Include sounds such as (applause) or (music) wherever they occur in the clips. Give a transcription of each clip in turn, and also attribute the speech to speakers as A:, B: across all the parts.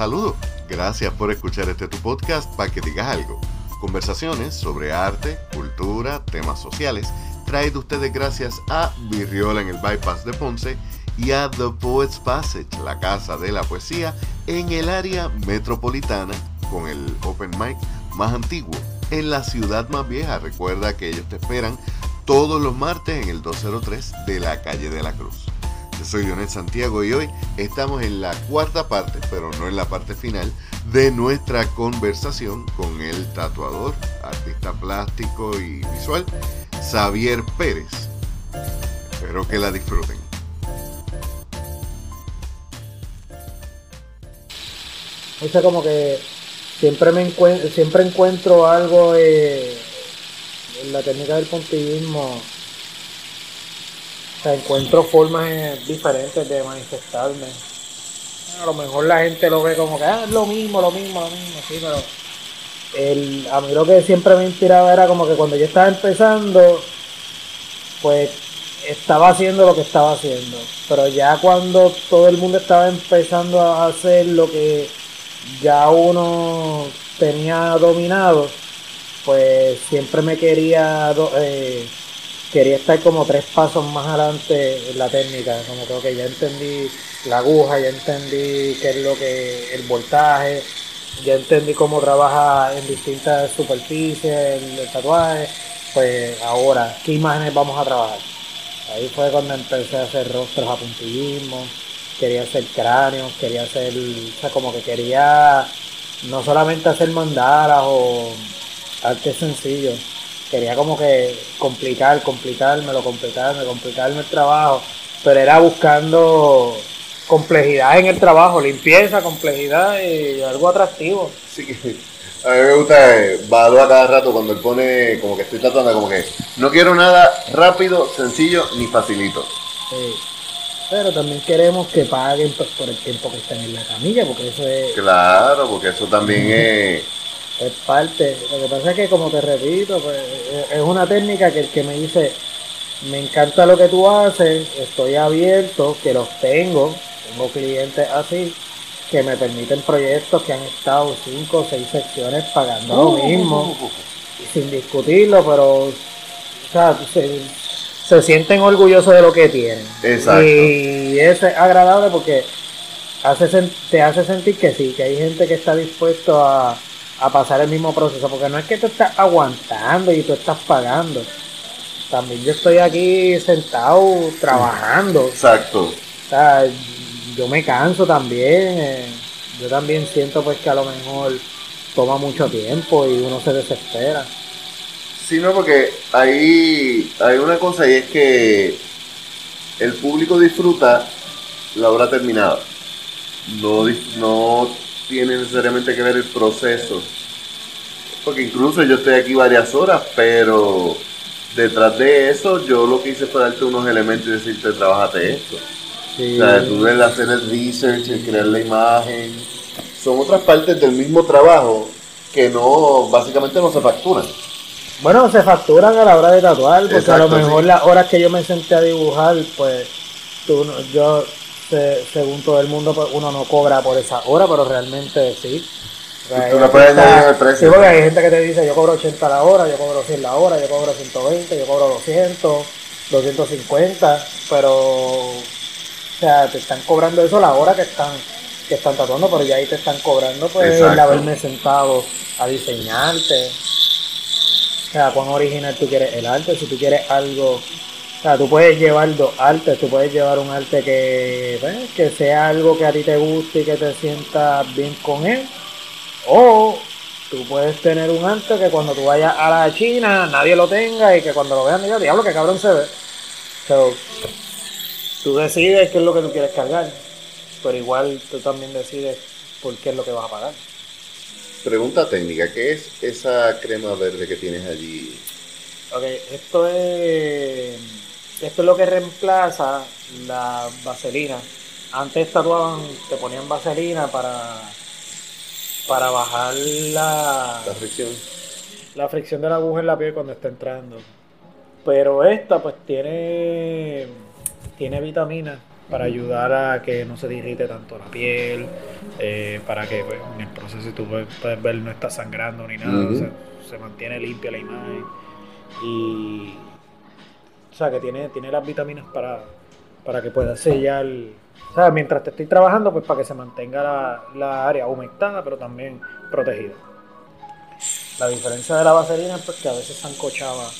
A: Saludos, gracias por escuchar este tu podcast para que digas algo. Conversaciones sobre arte, cultura, temas sociales, traído ustedes gracias a Virriola en el Bypass de Ponce y a The Poets Passage, la casa de la poesía en el área metropolitana con el open mic más antiguo en la ciudad más vieja. Recuerda que ellos te esperan todos los martes en el 203 de la calle de la Cruz. Soy Leonel Santiago y hoy estamos en la cuarta parte, pero no en la parte final, de nuestra conversación con el tatuador, artista plástico y visual, Xavier Pérez. Espero que la disfruten.
B: O como que siempre me encuentro, siempre encuentro algo eh, en la técnica del puntillismo. O encuentro formas eh, diferentes de manifestarme. A lo mejor la gente lo ve como que ah, es lo mismo, lo mismo, lo mismo, pero el, a mí lo que siempre me inspiraba era como que cuando yo estaba empezando, pues estaba haciendo lo que estaba haciendo. Pero ya cuando todo el mundo estaba empezando a hacer lo que ya uno tenía dominado, pues siempre me quería eh, quería estar como tres pasos más adelante en la técnica, como que ya entendí la aguja, ya entendí qué es lo que el voltaje, ya entendí cómo trabaja en distintas superficies el, tatuaje, pues ahora, ¿qué imágenes vamos a trabajar? Ahí fue cuando empecé a hacer rostros a puntillismo, quería hacer cráneos, quería hacer, o sea, como que quería no solamente hacer mandalas o arte sencillo, quería como que complicar, complicármelo, complicarme, complicarme el trabajo, pero era buscando complejidad en el trabajo, limpieza, complejidad y algo atractivo.
A: Sí, (laughs) a mí me gusta eh, Bado a cada rato cuando él pone como que estoy tratando como que no quiero nada rápido, sencillo ni facilito.
B: Sí. Pero también queremos que paguen pues, por el tiempo que estén en la camilla, porque eso es...
A: Claro, porque eso también (laughs) es...
B: Es parte. Lo que pasa es que, como te repito, pues, es una técnica que el que me dice, me encanta lo que tú haces, estoy abierto, que los tengo, tengo clientes así, que me permiten proyectos que han estado cinco o seis secciones pagando lo mismo, sin discutirlo, pero, o sea, se sienten orgullosos de lo que tienen.
A: Exacto.
B: Y es agradable porque hace, te hace sentir que sí, que hay gente que está dispuesto a, pasar el mismo proceso, porque no es que tú estás aguantando y tú estás pagando. También yo estoy aquí sentado trabajando.
A: Exacto.
B: O sea, yo me canso también. Eh, yo también siento pues que a lo mejor toma mucho tiempo y uno se desespera.
A: Sí, no, porque hay, hay una cosa y es que el público disfruta la obra terminada. No, no tiene necesariamente que ver el proceso. Porque incluso yo estoy aquí varias horas, pero detrás de eso yo lo que hice fue darte unos elementos y decirte, trabajate esto. O sea, tú el hacer el research, el crear la imagen, son otras partes del mismo trabajo que no, básicamente no se facturan.
B: Bueno, se facturan a la hora de tatuar, porque a lo mejor las horas que yo me senté a dibujar, pues tú, yo, según todo el mundo, pues uno no cobra por esa hora, pero realmente sí.
A: tú no puedes el precio.
B: Sí, porque hay gente que te dice, yo cobro 80 la hora, yo cobro 100 la hora, yo cobro 120, yo cobro 200, 250, pero, o sea, te están cobrando eso la hora que están que están tatuando, pero ya ahí te están cobrando pues el haberme sentado a diseñarte. O sea, cuán original tú quieres el arte, si tú quieres algo, o sea, tú puedes llevar dos artes, tú puedes llevar un arte que, pues, que sea algo que a ti te guste y que te sientas bien con él, o tú puedes tener un arte que cuando tú vayas a la China nadie lo tenga y que cuando lo vean diga, diablo, que cabrón se ve. So, tú decides qué es lo que tú quieres cargar, pero igual tú también decides por qué es lo que vas a pagar.
A: Pregunta técnica, ¿qué es esa crema verde que tienes allí?
B: Ok, esto es, esto es lo que reemplaza la vaselina. Antes tatuaban, te ponían vaselina para, para bajar la,
A: la fricción.
B: La fricción de la aguja en la piel cuando está entrando. Pero esta pues tiene, tiene vitamina para ayudar a que no se te irrite tanto la piel, eh, para que pues, en el proceso tú puedes, puedes ver no está sangrando ni nada, se, se mantiene limpia la imagen y sea que tiene, tiene las vitaminas para, para que puedas sellar, o sea, mientras te estoy trabajando pues para que se mantenga la, la área humectada pero también protegida. La diferencia de la vaselina es pues, que a veces sancochaba,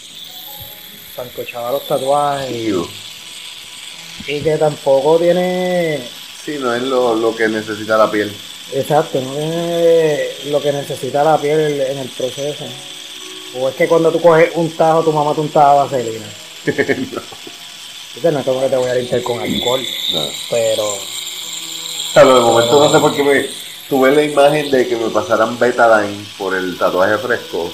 B: sancochaba los tatuajes y, que tampoco tiene
A: Sí, no es lo, lo que necesita la piel.
B: Exacto, no es lo que necesita la piel en el proceso. O es que cuando tú coges un tajo, tu mamá te untaba vaselina. (laughs)
A: no.
B: No es como que te voy a limpiar con alcohol,
A: no.
B: pero
A: Claro, de momento no sé por qué me tuve la imagen de que me pasaran Betadine por el tatuaje fresco.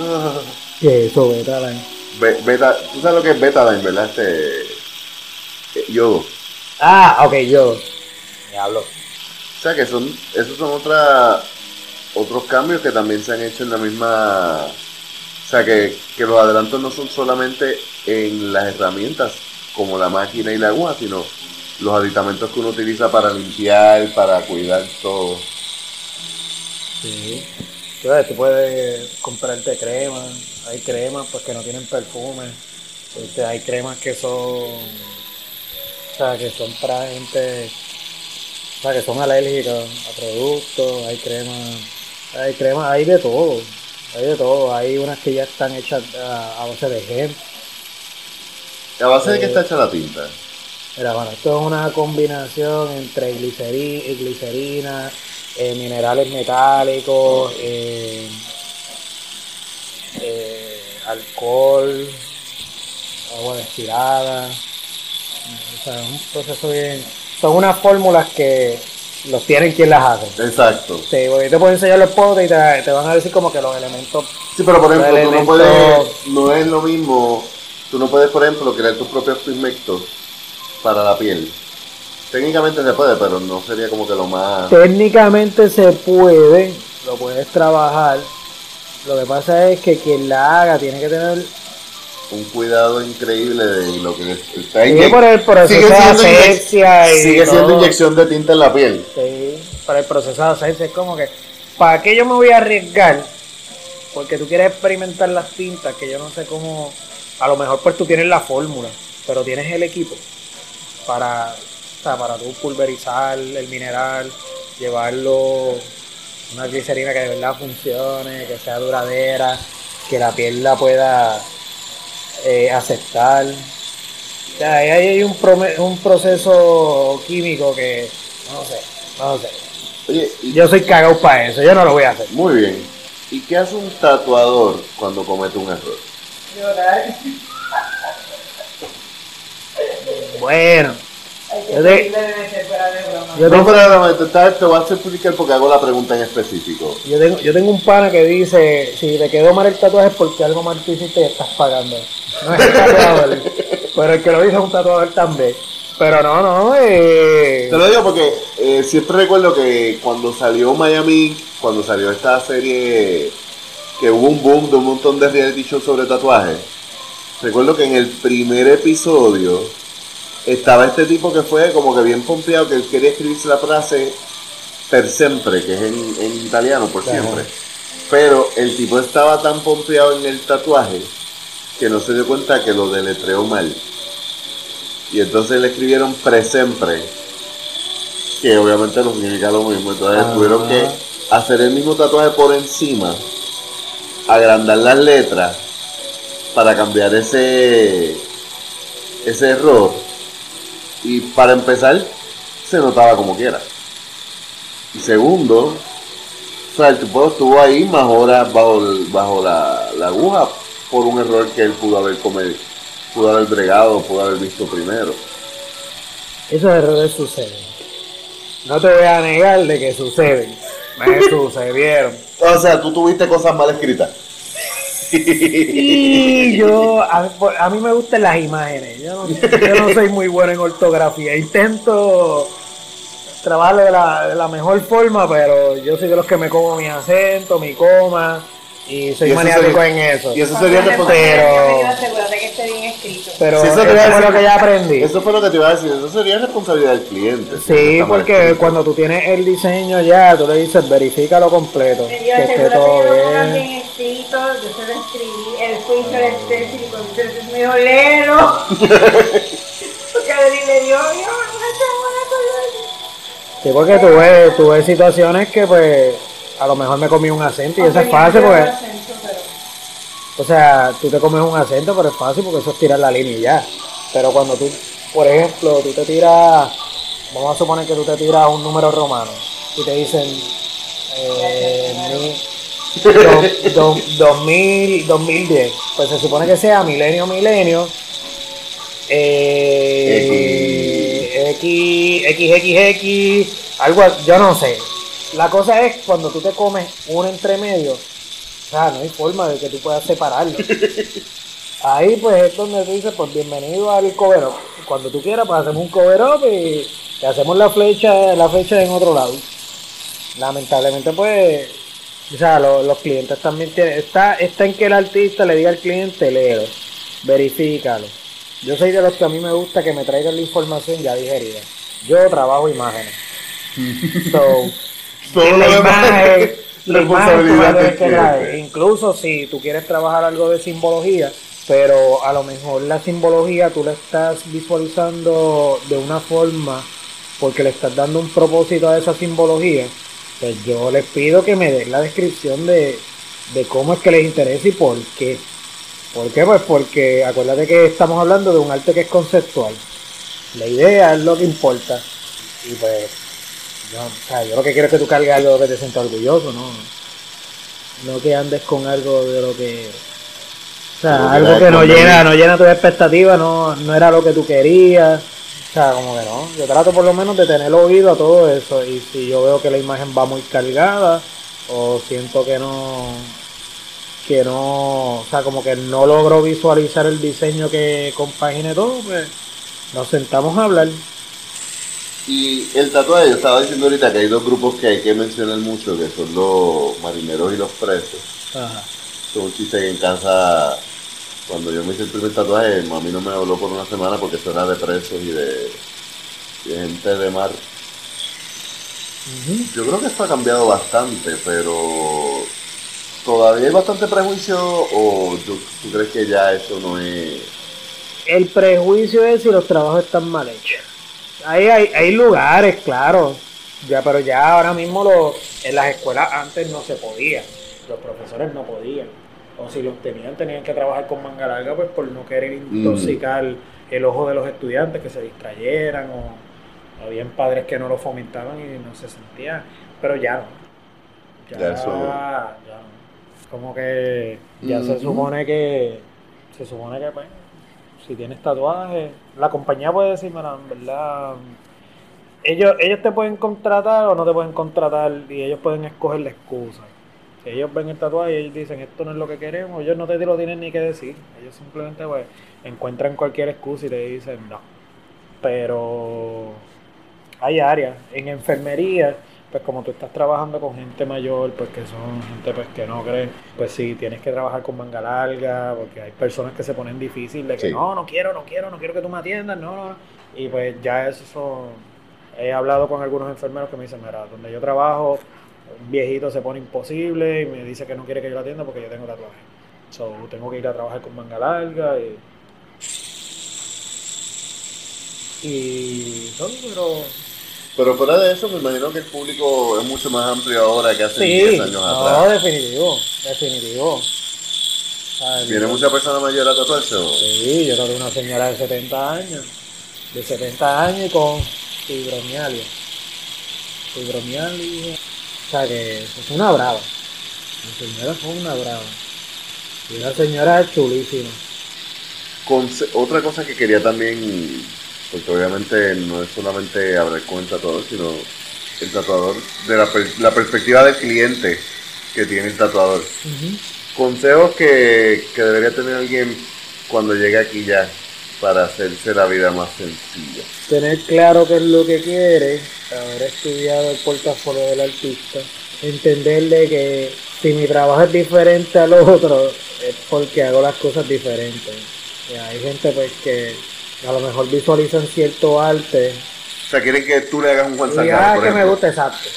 A: Ah.
B: que eso, beta, la-
A: Be- beta, tú sabes lo que es Betadine, ¿verdad? Este eh, yodo.
B: Ah, ok, yo. Me hablo.
A: O sea que son, esos son otra, otros cambios que también se han hecho en la misma. O sea que, que los adelantos no son solamente en las herramientas como la máquina y la aguja, sino los aditamentos que uno utiliza para limpiar, para cuidar todo.
B: Sí. Entonces, tú puedes comprarte crema. Hay cremas pues que no tienen perfume. Este, hay cremas que son. O sea, que son para gente. O sea, que son alérgicas a productos. Hay cremas. Hay cremas, hay de todo. Hay de todo. Hay unas que ya están hechas a, a base de gel.
A: ¿A base de qué está hecha la tinta?
B: Mira, bueno, esto es una combinación entre glicerina, glicerina eh, minerales metálicos, eh, eh, alcohol, agua destilada. O sea, es un proceso bien. Son unas fórmulas que los tienen quien las hace.
A: Exacto.
B: Sí, porque te puedo enseñar los potes y te, te van a decir como que los elementos.
A: Sí, pero por ejemplo, tú no puedes, no es lo mismo, tú no puedes, por ejemplo, crear tus propios pigmentos para la piel. Técnicamente se puede, pero no sería como que lo más...
B: Técnicamente se puede, lo puedes trabajar. Lo que pasa es que quien la haga tiene que tener
A: un cuidado increíble de lo que está
B: Sigue por el proceso
A: sigue
B: de
A: siendo, inye-
B: asepsia y
A: sigue siendo
B: todo.
A: inyección de tinta en la piel.
B: Sí, para el proceso de asepsia es como que, ¿para qué yo me voy a arriesgar? Porque tú quieres experimentar las tintas, que yo no sé cómo, a lo mejor pues tú tienes la fórmula, pero tienes el equipo para, o sea, para tú pulverizar el mineral, llevarlo, una glicerina que de verdad funcione, que sea duradera, que la piel la pueda eh, aceptar. O sea, ahí hay un, proceso químico que, no sé, no sé.
A: Oye, y-
B: Yo soy cagado para eso, yo no lo voy a hacer.
A: muy bien. ¿Y qué hace un tatuador cuando comete un error?
B: Bueno, yo, te- yo
A: No,
B: tengo,
A: pero no, te, te- te voy a explicar porque hago la pregunta en específico.
B: yo, tengo, yo tengo un pana que dice, si te quedó mal el tatuaje es porque algo mal tú hiciste y estás pagando. No es el (laughs) tatuador, pero el que lo hizo es un tatuador también. Pero no, no, eh,
A: Te lo digo porque eh, siempre recuerdo que cuando salió Miami, cuando salió esta serie, que hubo un boom de un montón de reality shows sobre tatuajes, recuerdo que en el primer episodio estaba este tipo que fue como que bien pompeado, que él quería escribirse la frase per sempre, que es en, en italiano, por siempre. Pero el tipo estaba tan pompeado en el tatuaje que no se dio cuenta que lo deletreó mal. Y entonces le escribieron presempre, que obviamente no significa lo mismo. Entonces
B: Ah.
A: tuvieron que hacer el mismo tatuaje por encima, agrandar las letras para cambiar ese, ese error. Y para empezar, se notaba como quiera. Y segundo, o sea, el tipo estuvo ahí más horas bajo, bajo la, la aguja por un error que él pudo haber cometido, pudo haber bregado, pudo haber visto primero.
B: esos errores suceden. No te voy a negar de que suceden. Me sucedieron.
A: O sea, tú tuviste cosas mal escritas.
B: Y yo, a, a mí me gustan las imágenes. Yo no, yo no soy muy bueno en ortografía. Intento trabajar de la, de la mejor forma, pero yo soy de los que me como mi acento, mi coma. Y soy
A: Y eso
B: maniático
A: sería-
B: en eso.
A: Y eso
C: Cuando
A: sería
C: te
A: responsabilidad.
C: pongas
B: Pero-
C: el asegúrate que esté bien escrito.
B: Pero
A: Sí,
B: eso, fue lo que ya aprendí.
A: Eso fue lo que te iba a decir. Eso sería responsabilidad del cliente.
B: Sí, porque cuando tú tienes el diseño ya, tú le dices verifícalo completo,
C: Me
B: que esté todo bien.
C: bien escrito, yo se lo escribí, el juicio del texto y cuando usted es medio lero. (laughs) Porque le dio, yo,
B: Sí, porque tú ves, tú ves situaciones que pues a lo mejor me comí un acento y eso es fácil porque, o sea, tú te comes un acento pero es fácil porque eso es tirar la línea y ya. Pero cuando tú, por ejemplo, tú te tiras, vamos a suponer que tú te tiras un número romano y te dicen eh, mil- dos- dos- 2000, 2010, pues se supone que sea milenio, milenio, eh, X, X, X, X, algo, yo no sé. La cosa es cuando tú te comes un entre medio, o sea, no hay forma de que tú puedas separarlo. Ahí pues es donde tú dices, pues bienvenido al cover up. Cuando tú quieras, pues hacemos un cover up y te hacemos la flecha, la flecha en otro lado. Lamentablemente pues, o sea, lo- los clientes también tienen, está, está en que el artista le diga al cliente, léelo, verifícalo. Yo soy de los que a mí me gusta que me traigan la información ya digerida. Yo trabajo imágenes. (laughs) So,
A: Todo lo demás es responsabilidad
B: que
A: cliente.
B: Incluso si tú quieres trabajar algo de simbología, pero a lo mejor la simbología tú la estás visualizando de una forma porque le estás dando un propósito a esa simbología, pues yo les pido que me den la descripción de, de cómo es que les interesa y por qué. ¿Por qué? Pues porque acuérdate que estamos hablando de un arte que es conceptual. La idea es lo que importa. Y pues, yo, o sea, yo lo que quiero es que tú cargues algo que te sientas orgulloso, ¿no? No que andes con algo de lo que... O sea, algo que no llena, no llena tus expectativas, no, no era lo que tú querías. O sea, como que no. Yo trato por lo menos de tener oído a todo eso. Y si yo veo que la imagen va muy cargada, o siento que no, que no, o sea, como que no logro visualizar el diseño que compagine todo, pues nos sentamos a hablar.
A: Y el tatuaje, yo estaba diciendo ahorita que hay dos grupos que hay que mencionar mucho, que son los marineros y los presos.
B: Ajá.
A: Son un chiste que en casa, cuando yo me hice el primer tatuaje, mami no me habló por una semana porque eso era de presos y de, y de gente de mar. Yo creo que esto ha cambiado bastante, pero todavía hay bastante prejuicio o tú, tú crees que ya eso no es...
B: El prejuicio es si los trabajos están mal hechos. Hay, hay, hay lugares, claro, ya, pero ya ahora mismo lo, en las escuelas antes no se podía, los profesores no podían. O si los tenían, tenían que trabajar con manga larga pues por no querer intoxicar el ojo de los estudiantes, que se distrayeran o habían padres que no lo fomentaban y no se sentían, pero ya no. Ya,
A: Ya eso-
B: ya no. Como que ya se supone que se supone que pues si tienes tatuajes, la compañía puede decir, verdad, ellos, ellos te pueden contratar o no te pueden contratar y ellos pueden escoger la excusa. Si ellos ven el tatuaje y ellos dicen esto no es lo que queremos, ellos no te lo tienen ni que decir. Ellos simplemente pues encuentran cualquier excusa y te dicen no. Pero hay áreas. En enfermería, pues como tú estás trabajando con gente mayor, pues que son gente pues que no creen, pues sí, tienes que trabajar con manga larga, porque hay personas que se ponen difícil de que
A: Sí.
B: no, no quiero, no quiero, no quiero que tú me atiendas, no, no. Y pues ya eso, he hablado con algunos enfermeros que me dicen, mira, donde yo trabajo, un viejito se pone imposible y me dice que no quiere que yo lo atienda porque yo tengo tatuaje. So, tengo que ir a trabajar con manga larga y... Y... no, pero
A: Pero fuera de eso, me imagino que el público es mucho más amplio ahora que hace
B: Sí,
A: 10 años
B: no,
A: atrás.
B: definitivo, definitivo. O sea, el-
A: ¿Viene mucha persona mayor a tatuarse? o?
B: Sí, yo tengo una señora de 70 años, de 70 años y con fibromialgia. Fibromialgia. O sea que es una brava. Mi señora fue una brava. Y una señora chulísima.
A: Conse- otra cosa que quería también, porque obviamente no es solamente hablar con el tatuador, sino el tatuador, de la, per- la perspectiva del cliente que tiene el tatuador. Consejos que, que debería tener alguien cuando llegue aquí ya para hacerse la vida más sencilla.
B: Tener claro qué es lo que quiere, haber estudiado el portafolio del artista, entenderle que si mi trabajo es diferente al otro, es porque hago las cosas diferentes. Y hay gente pues que a lo mejor visualizan cierto arte
A: O sea, quieren que tú le hagas un Juan
B: y
A: Sangano,
B: ah, que me gusta, exacto.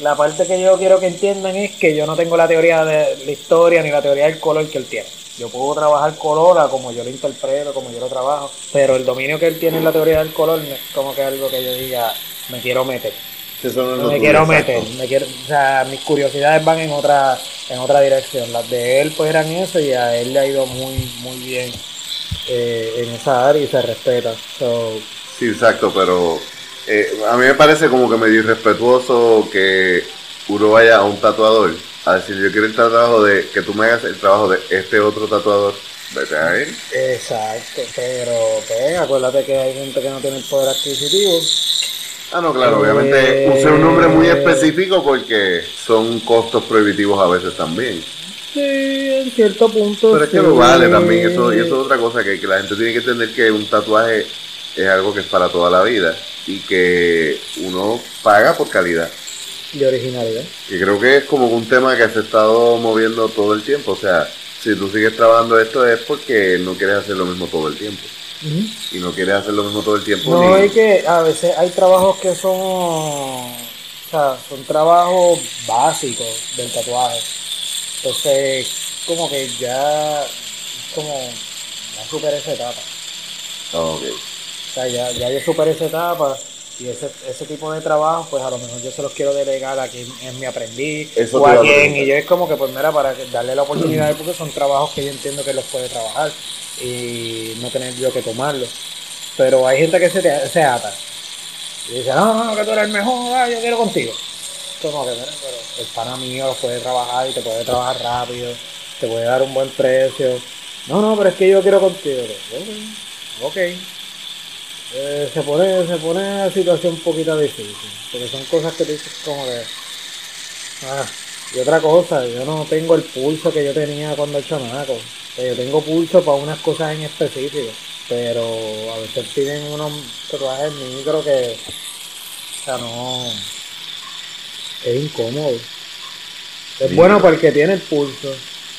B: La parte que yo quiero que entiendan es que yo no tengo la teoría de la historia ni la teoría del color que él tiene. Yo puedo trabajar color a como yo lo interpreto, como yo lo trabajo, pero el dominio que él tiene en la teoría del color no es como que algo que yo diga, me quiero meter.
A: Eso no es lo
B: me quiero meter, me quiero, o sea, mis curiosidades van en otra, en otra dirección. Las de él pues eran eso y a él le ha ido muy, muy bien eh, en esa área y se respeta. So,
A: Sí, exacto, pero eh, a mí me parece como que medio irrespetuoso que uno vaya a un tatuador a decir yo quiero el trabajo de que tú me hagas el trabajo de este otro tatuador. Vete a él.
B: exacto, pero pues acuérdate que hay gente que no tiene el poder adquisitivo.
A: Ah, no, claro, obviamente
B: Eh,
A: usé un nombre muy específico porque son costos prohibitivos a veces también.
B: Sí, en cierto punto.
A: Pero es que
B: sí.
A: lo vale también, eso, y eso es otra cosa, que, que la gente tiene que entender que un tatuaje es algo que es para toda la vida y que uno paga por calidad.
B: De originalidad.
A: Y creo que es como un tema que se ha estado moviendo todo el tiempo. O sea, si tú sigues trabajando esto es porque no quieres hacer lo mismo todo el tiempo. Y no quieres hacer lo mismo todo el tiempo.
B: No,
A: ni-
B: es que a veces hay trabajos que son, o sea, son trabajos básicos del tatuaje. Entonces, como que ya, como, ya superé esa etapa.
A: Ok.
B: O sea, ya, ya yo superé esa etapa y ese, ese tipo de trabajo, pues a lo mejor yo se los quiero delegar a quien es mi aprendiz
A: Eso
B: o a quien. Y yo es como que, pues mira, para darle la oportunidad, (clears throat) porque son trabajos que yo entiendo que los puede trabajar y no tener yo que tomarlos. Pero hay gente que se, te- se ata y dice, no, no, que tú eres el mejor, ah, yo quiero contigo. Como que, pero el pana mío los puede trabajar y te puede trabajar rápido, te puede dar un buen precio. No, no, pero es que yo quiero contigo. Ok, ok. Eh, se pone se pone la situación un poquito difícil, porque son cosas que tú dices como que... Ah, y otra cosa, yo no tengo el pulso que yo tenía cuando el chamaco. Sea, yo tengo pulso para unas cosas en específico, pero a veces piden unos tatuajes micro que... O sea, no... Es incómodo. Es
A: Sí.
B: bueno para el que tiene el pulso,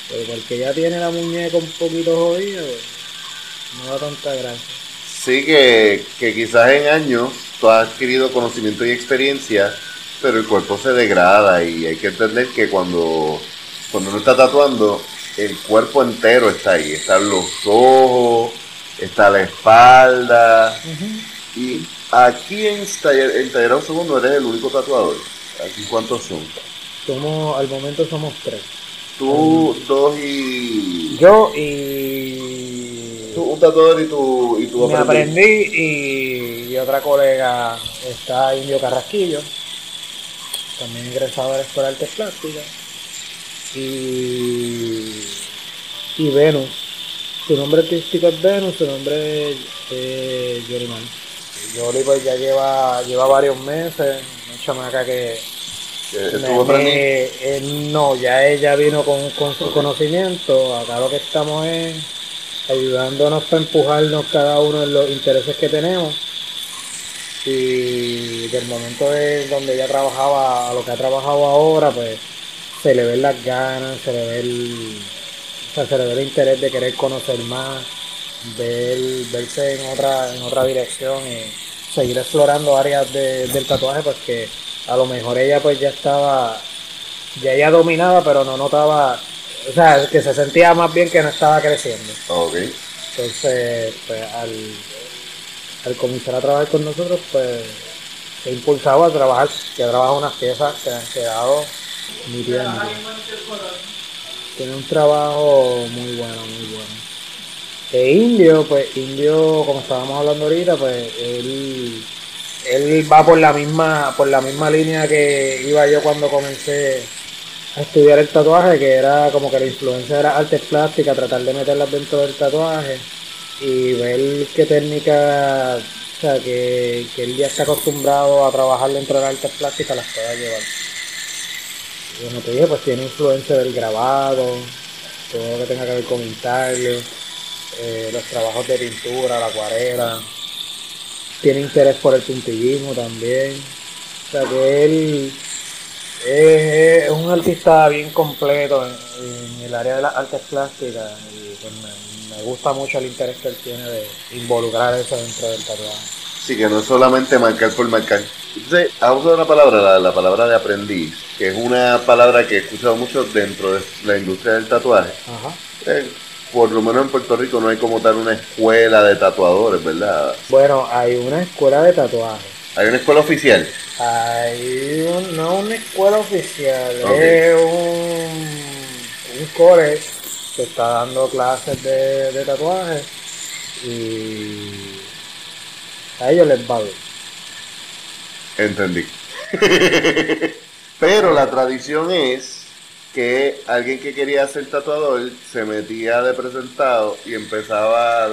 B: pero para el que ya tiene la muñeca un poquito jodida, pues, no da tanta gracia.
A: Sí, que, que quizás en años tú has adquirido conocimiento y experiencia, pero el cuerpo se degrada y hay que entender que cuando, cuando uno está tatuando, el cuerpo entero está ahí. Están los ojos, está la espalda. Y aquí en Taller, en Taller Segundo eres el único tatuador. Aquí cuántos son.
B: Somos, al momento somos tres.
A: Tú, dos y...
B: Yo y
A: Tú, un tatuador y tu, y tu
B: me
A: aprendiz.
B: aprendí y, y otra colega está Indio Carrasquillo, también egresado de la Escuela de Artes Plásticas. Y, y Venus. Su nombre artístico es Venus, su nombre es eh, Yoriman. Yoli pues ya lleva, lleva varios meses, una chamaca que me-
A: estuvo
B: me- eh, no, ya ella vino con, con su conocimiento. Acá lo que estamos es ayudándonos para empujarnos cada uno en los intereses que tenemos. Y del momento de donde ella trabajaba a lo que ha trabajado ahora, pues se le ven las ganas, se le ve el, o sea, se le ve el interés de querer conocer más, ver, verse en otra, en otra dirección y seguir explorando áreas de- del tatuaje, porque a lo mejor ella pues ya estaba, ya ella dominaba, pero no notaba, o sea, que se sentía más bien que no estaba creciendo. Entonces, pues al, al comenzar a trabajar con nosotros, pues se impulsaba a trabajar, que trabaja unas piezas que han quedado nítidas.
C: bien.
B: Tiene un trabajo muy bueno, muy bueno. E Indio, pues Indio, como estábamos hablando ahorita, pues él, él va por la misma, por la misma línea que iba yo cuando comencé a estudiar el tatuaje, que era como que la influencia era artes plásticas, tratar de meterlas dentro del tatuaje y ver qué técnica, o sea, que, que él ya está acostumbrado a trabajar dentro de las artes plásticas, las pueda llevar. Y como te dije, pues tiene influencia del grabado, todo lo que tenga que ver con intaglio, eh, los trabajos de pintura, la acuarela. Tiene interés por el puntillismo también. O sea que él, Es, es un artista bien completo en, en el área de las artes plásticas y pues me, me gusta mucho el interés que él tiene de involucrar eso dentro del tatuaje.
A: Sí, que no es solamente marcar por marcar. Entonces, ha usado una palabra, la, la palabra de aprendiz, que es una palabra que he escuchado mucho dentro de la industria del tatuaje.
B: Ajá.
A: Eh, por lo menos en Puerto Rico no hay como tal una escuela de tatuadores, ¿verdad?
B: Bueno, hay una escuela de tatuaje.
A: Hay una escuela oficial.
B: Hay un- no una escuela oficial,
A: Ok.
B: es un, un college que está dando clases de, de tatuaje y a ellos les va bien.
A: Entendí. (laughs) Pero la tradición es que alguien que quería ser tatuador se metía de presentado y empezaba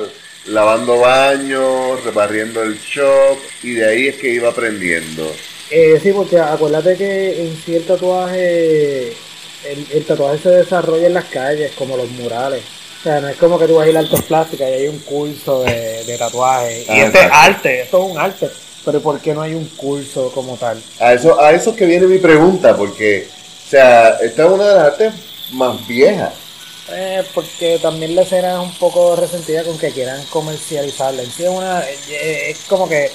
A: lavando baños, rebarriendo el shop y de ahí es que iba aprendiendo.
B: Eh, sí, porque acuérdate que en sí el tatuaje, el, el tatuaje se desarrolla en las calles, como los murales. O sea, no es como que tú vas a ir a artes plásticas y hay un curso de, de tatuaje.
A: Ah,
B: y este es arte, esto es un arte. Pero ¿por qué no hay un curso como tal?
A: A eso, a eso es que viene mi pregunta, porque, sea, esta es una de las artes más viejas.
B: Eh, porque también la escena es un poco resentida con que quieran comercializarla. Sí es una, eh, es como que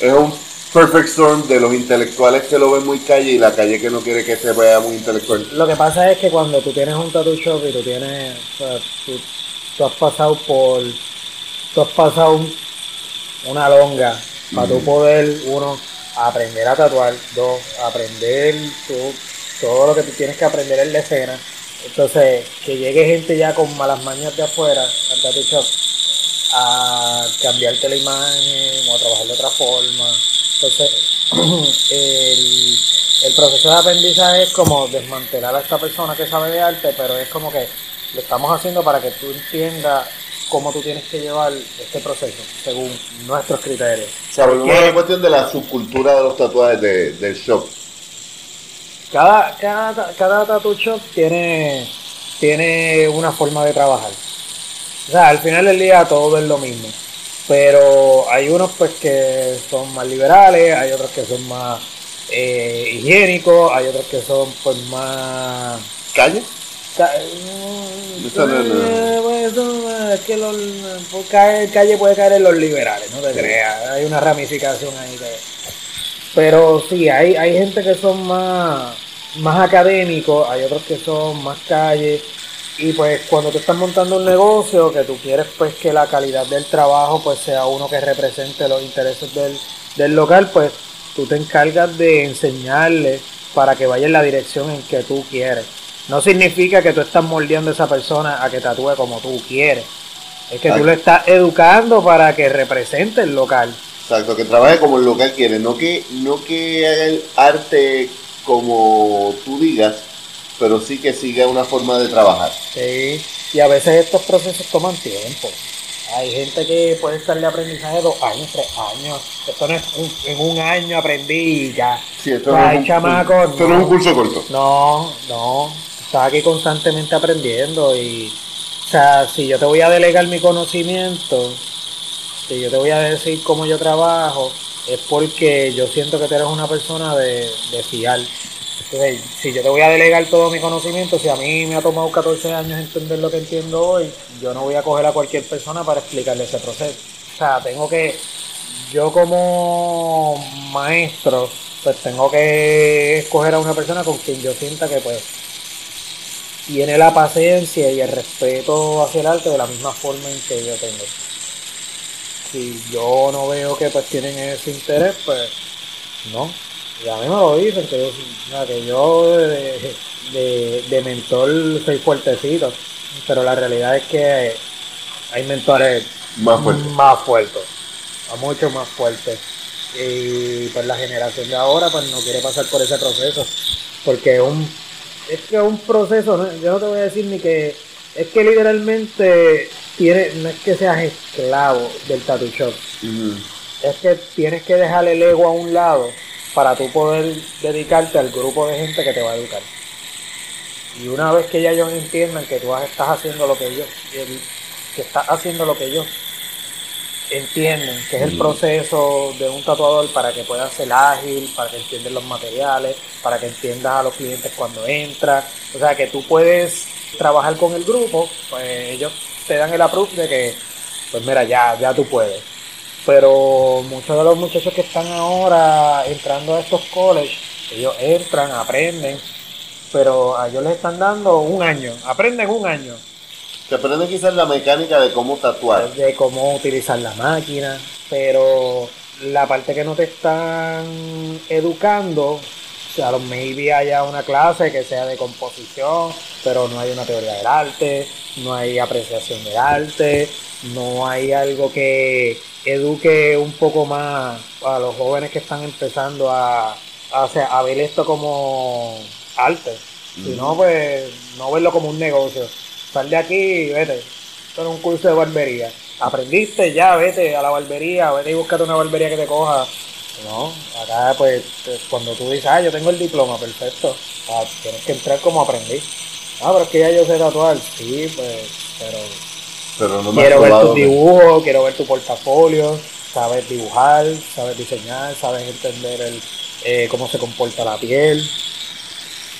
A: Es un perfect storm de los intelectuales que lo ven muy calle y la calle que no quiere que se vea muy intelectual.
B: Lo que pasa es que cuando tú tienes un tattoo shop y tú tienes, o sea, tú, tú has pasado por, tú has pasado un- una longa para tú
A: Ujú.
B: poder, uno, aprender a tatuar, dos, aprender tú- todo lo que tú tienes que aprender en la escena. Entonces, que llegue gente ya con malas mañas de afuera al tattoo shop a cambiarte la imagen o a trabajar de otra forma. Entonces, (clears throat) el, el proceso de aprendizaje es como desmantelar a esta persona que sabe de arte, pero es como que lo estamos haciendo para que tú entiendas cómo tú tienes que llevar este proceso según nuestros criterios.
A: O sea, volvemos a
B: Porque
A: la cuestión de la subcultura de los tatuajes de- del shop.
B: Cada, cada, cada tattoo shop tiene, tiene una forma de trabajar. O sea, al final del día todo es lo mismo. Pero hay unos pues que son más liberales, hay otros que son más eh, higiénicos, hay otros que son pues más...
A: ¿Calle?
B: ca-
A: Eso no, no.
B: eh, pues, es que los, pues, calle puede caer en los liberales, no te creas, hay una ramificación ahí que... Pero sí, hay, hay gente que son más, más académicos, hay otros que son más calle. Y pues cuando tú estás montando un negocio, que tú quieres pues que la calidad del trabajo pues sea uno que represente los intereses del, del local, pues tú te encargas de enseñarle para que vaya en la dirección en que tú quieres. No significa que tú estás moldeando a esa persona a que tatúe como tú quieres. Es que tú
A: Exacto.
B: le estás educando para que represente el local.
A: Exacto, que trabaje como el local quiere, no que, no que haga el arte como tú digas, pero sí que siga una forma de trabajar.
B: Sí, y a veces estos procesos toman tiempo. Hay gente que puede estar de aprendizaje dos años, tres años. Esto no es un- en un año aprendí y ya.
A: Sí, esto no es un,
B: chamaco,
A: esto no
B: no.
A: es un curso corto.
B: No, no. Estás aquí constantemente aprendiendo y, o sea, si yo te voy a delegar mi conocimiento, si yo te voy a decir cómo yo trabajo, es porque yo siento que eres una persona de, de fiar. Entonces, si yo te voy a delegar todo mi conocimiento, si a mí me ha tomado 14 años entender lo que entiendo hoy, yo no voy a coger a cualquier persona para explicarle ese proceso. O sea, tengo que, yo como maestro, pues tengo que escoger a una persona con quien yo sienta que pues tiene la paciencia y el respeto hacia el arte de la misma forma en que yo tengo. Si yo no veo que pues tienen ese interés, pues no. Y a mí me lo dicen, que yo, que de, de- de mentor soy fuertecito, pero la realidad es que hay mentores
A: Más fuerte.
B: más fuertes, mucho más fuertes. Y pues la generación de ahora pues no quiere pasar por ese proceso, porque es un, es que un proceso, yo no te voy a decir ni que, es que literalmente tiene, no es que seas esclavo del tattoo shop, es que tienes que dejar el ego a un lado para tú poder dedicarte al grupo de gente que te va a educar. Y una vez que ya ellos entiendan que tú estás haciendo lo que ellos, que estás haciendo lo que ellos entienden que es el proceso de un tatuador para que pueda ser ágil, para que entiendan los materiales, para que entiendas a los clientes cuando entra. O sea, que tú puedes trabajar con el grupo, pues ellos te dan el approve de que, pues mira, ya, ya tú puedes. Pero muchos de los muchachos que están ahora entrando a estos colleges, ellos entran, aprenden, pero a ellos les están dando un año, aprenden un año
A: Se aprende quizás la mecánica de cómo tatuar.
B: de cómo utilizar la máquina, pero la parte que no te están educando, o sea, a lo maybe haya una clase que sea de composición, pero no hay una teoría del arte, no hay apreciación del arte, no hay algo que eduque un poco más a los jóvenes que están empezando a, a, a ver esto como arte. Si no, pues no verlo como un negocio. Sal de aquí y vete. Esto es un curso de barbería. Aprendiste, ya vete a la barbería, vete y búscate una barbería que te coja. No, acá pues cuando tú dices, ah, yo tengo el diploma, perfecto. Ah, tienes que entrar como aprendiz. Ah, pero es que ya yo sé tatuar. Sí, pues, pero
A: Pero no me
B: quiero ver tus
A: que-
B: dibujos, quiero ver tu portafolio, sabes dibujar, sabes diseñar, sabes entender el, eh, cómo se comporta la piel.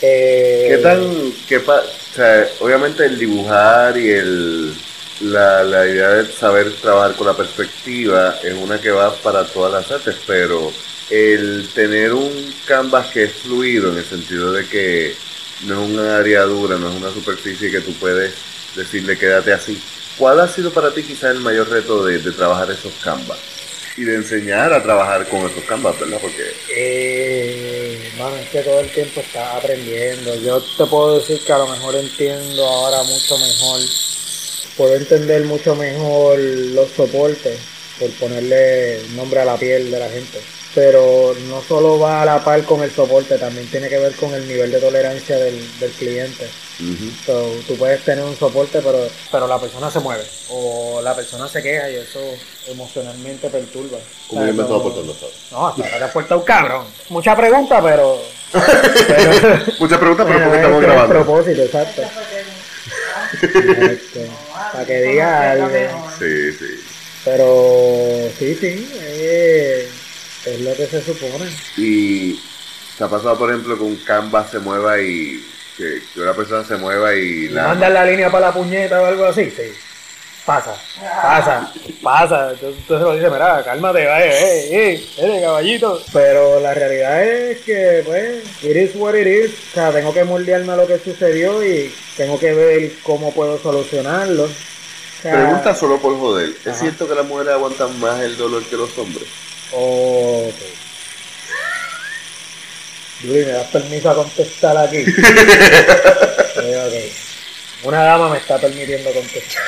B: Eh,
A: ¿Qué tan, qué pa- o sea, obviamente el dibujar y el, la, la idea de saber trabajar con la perspectiva es una que va para todas las artes, pero el tener un canvas que es fluido en el sentido de que no es una área dura, no es una superficie que tú puedes decirle quédate así. ¿Cuál ha sido para ti quizás el mayor reto de, de trabajar esos canvas? Y de enseñar a trabajar con esos canvas, ¿verdad? Porque
B: Eh, es que todo el tiempo estás aprendiendo. Yo te puedo decir que a lo mejor entiendo ahora mucho mejor, puedo entender mucho mejor los soportes, por ponerle nombre a la piel de la gente. Pero no solo va a la par con el soporte, también tiene que ver con el nivel de tolerancia del, del cliente.
A: ujú,
B: So, tú puedes tener un soporte, pero, pero la persona se mueve o la persona se queja y eso emocionalmente perturba.
A: ¿cómo
B: O sea,
A: yo me estaba portando?
B: no, hasta ahora te has portado un cabrón. Mucha pregunta, pero. (laughs) (laughs) pero
A: Muchas preguntas, pero
B: pero
A: porque
B: es
A: estamos grabando.
B: propósito, exacto. Exacto. Para que diga algo.
A: Sí, sí.
B: Pero sí, sí, eh, es lo que se supone.
A: Y te ha pasado, por ejemplo, que un canvas se mueva y que, que una persona se mueva y la...
B: ¿Mandan la línea para la puñeta o algo así? Sí. Pasa, pasa, pasa. Entonces entonces lo dice, mira, cálmate, eh, eh, eh, eh, caballito. Pero la realidad es que, pues, it is what it is. O sea, tengo que moldearme a lo que sucedió y tengo que ver cómo puedo solucionarlo. O sea,
A: Pregunta solo por joder. ¿Es
B: Ajá.
A: cierto que las mujeres aguantan más el dolor que los hombres?
B: Ok. Yuri, ¿me das permiso a contestar aquí? (laughs) Eh, ok. Una dama me está permitiendo contestar.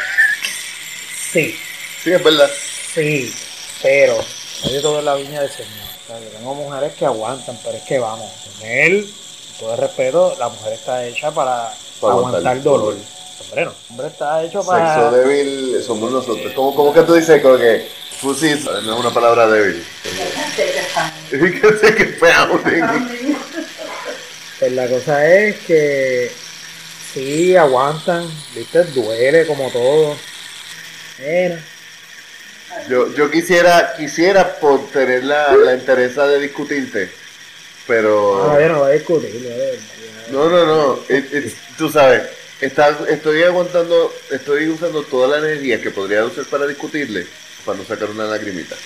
B: Sí,
A: Sí, es verdad.
B: sí, pero hay de todo en la viña del Señor. O sea, yo tengo mujeres que aguantan, pero es que vamos, con él, con todo el respeto, la mujer está hecha para,
A: Para
B: aguantar
A: aguantar
B: el dolor. Hombre, no. Hombre está hecho para.
A: Sexo débil somos nosotros. ¿Cómo, cómo que tú dices como que pussy no es una palabra débil? (laughs)
B: Pues la cosa es que sí aguantan, viste, duele como todo. Bueno,
A: Yo, yo quisiera, quisiera por tener la, la de discutirte, pero...
B: no, yo no a discutir.
A: No, no, no. It- tú sabes, está- estoy aguantando, estoy usando toda la energía que podría usar para discutirle para no sacar una lagrimita.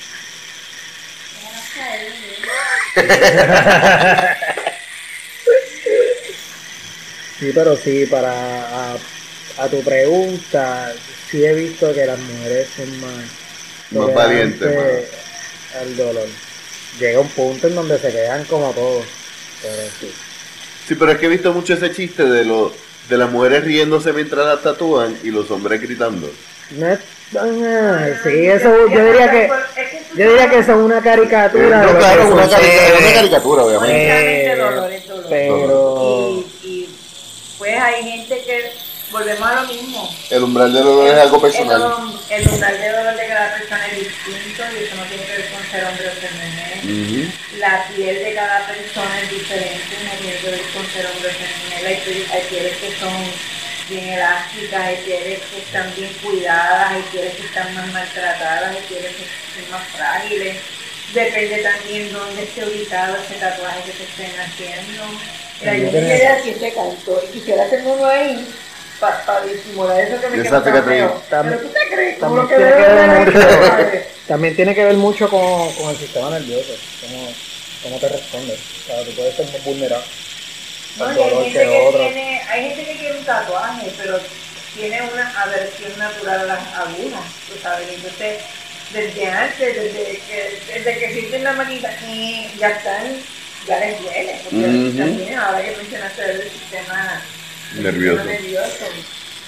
B: Sí, pero sí, para a, a tu pregunta, sí he visto que las mujeres son más,
A: Más valientes,
B: al dolor. Llega un punto en donde se quedan como todos. Pero sí.
A: Sí, pero es que he visto mucho ese chiste de los de las mujeres riéndose mientras las tatúan y los hombres gritando.
B: No es tan- sí, eso yo diría que yo diría que eso es una caricatura.
A: no, claro, una caricatura, una caricatura, obviamente.
B: Eh,
C: dolor es dolor.
B: pero
C: Y, y pues hay gente que volvemos a lo mismo.
A: El umbral del dolor es algo personal.
C: El, el umbral de dolor de cada persona es distinto y eso no tiene que ver con ser hombre o ser mujer. La piel de cada persona es diferente, no tiene que ver con ser hombre o ser mujer. Hay, piel- hay pieles que son bien elásticas, hay pieles que están bien cuidadas, hay pieles que están más maltratadas, hay pieles que son más frágiles. Depende también dónde esté ubicado ese tatuaje que se estén haciendo. Mira, yo quedé aquí este canto y quisiera hacer uno ahí para disimular eso que me queda tan feo.
B: También-
C: ¿Pero tú te crees?
B: También
C: que
B: tiene
C: veo
B: que ver mucho-
C: el.
B: También tiene que ver mucho con, con el sistema nervioso, cómo, cómo te responde. O sea, tú puedes ser más vulnerable
C: No, hay gente
B: que
C: que
B: otro.
C: tiene, hay gente que quiere un tatuaje, pero tiene una aversión natural a las agujas, tú sabes, entonces desde antes, desde que, desde que sienten la manita y ya están, ya les duele, porque
A: Ujú.
C: también ahora que mencionaste del sistema
A: Nervioso.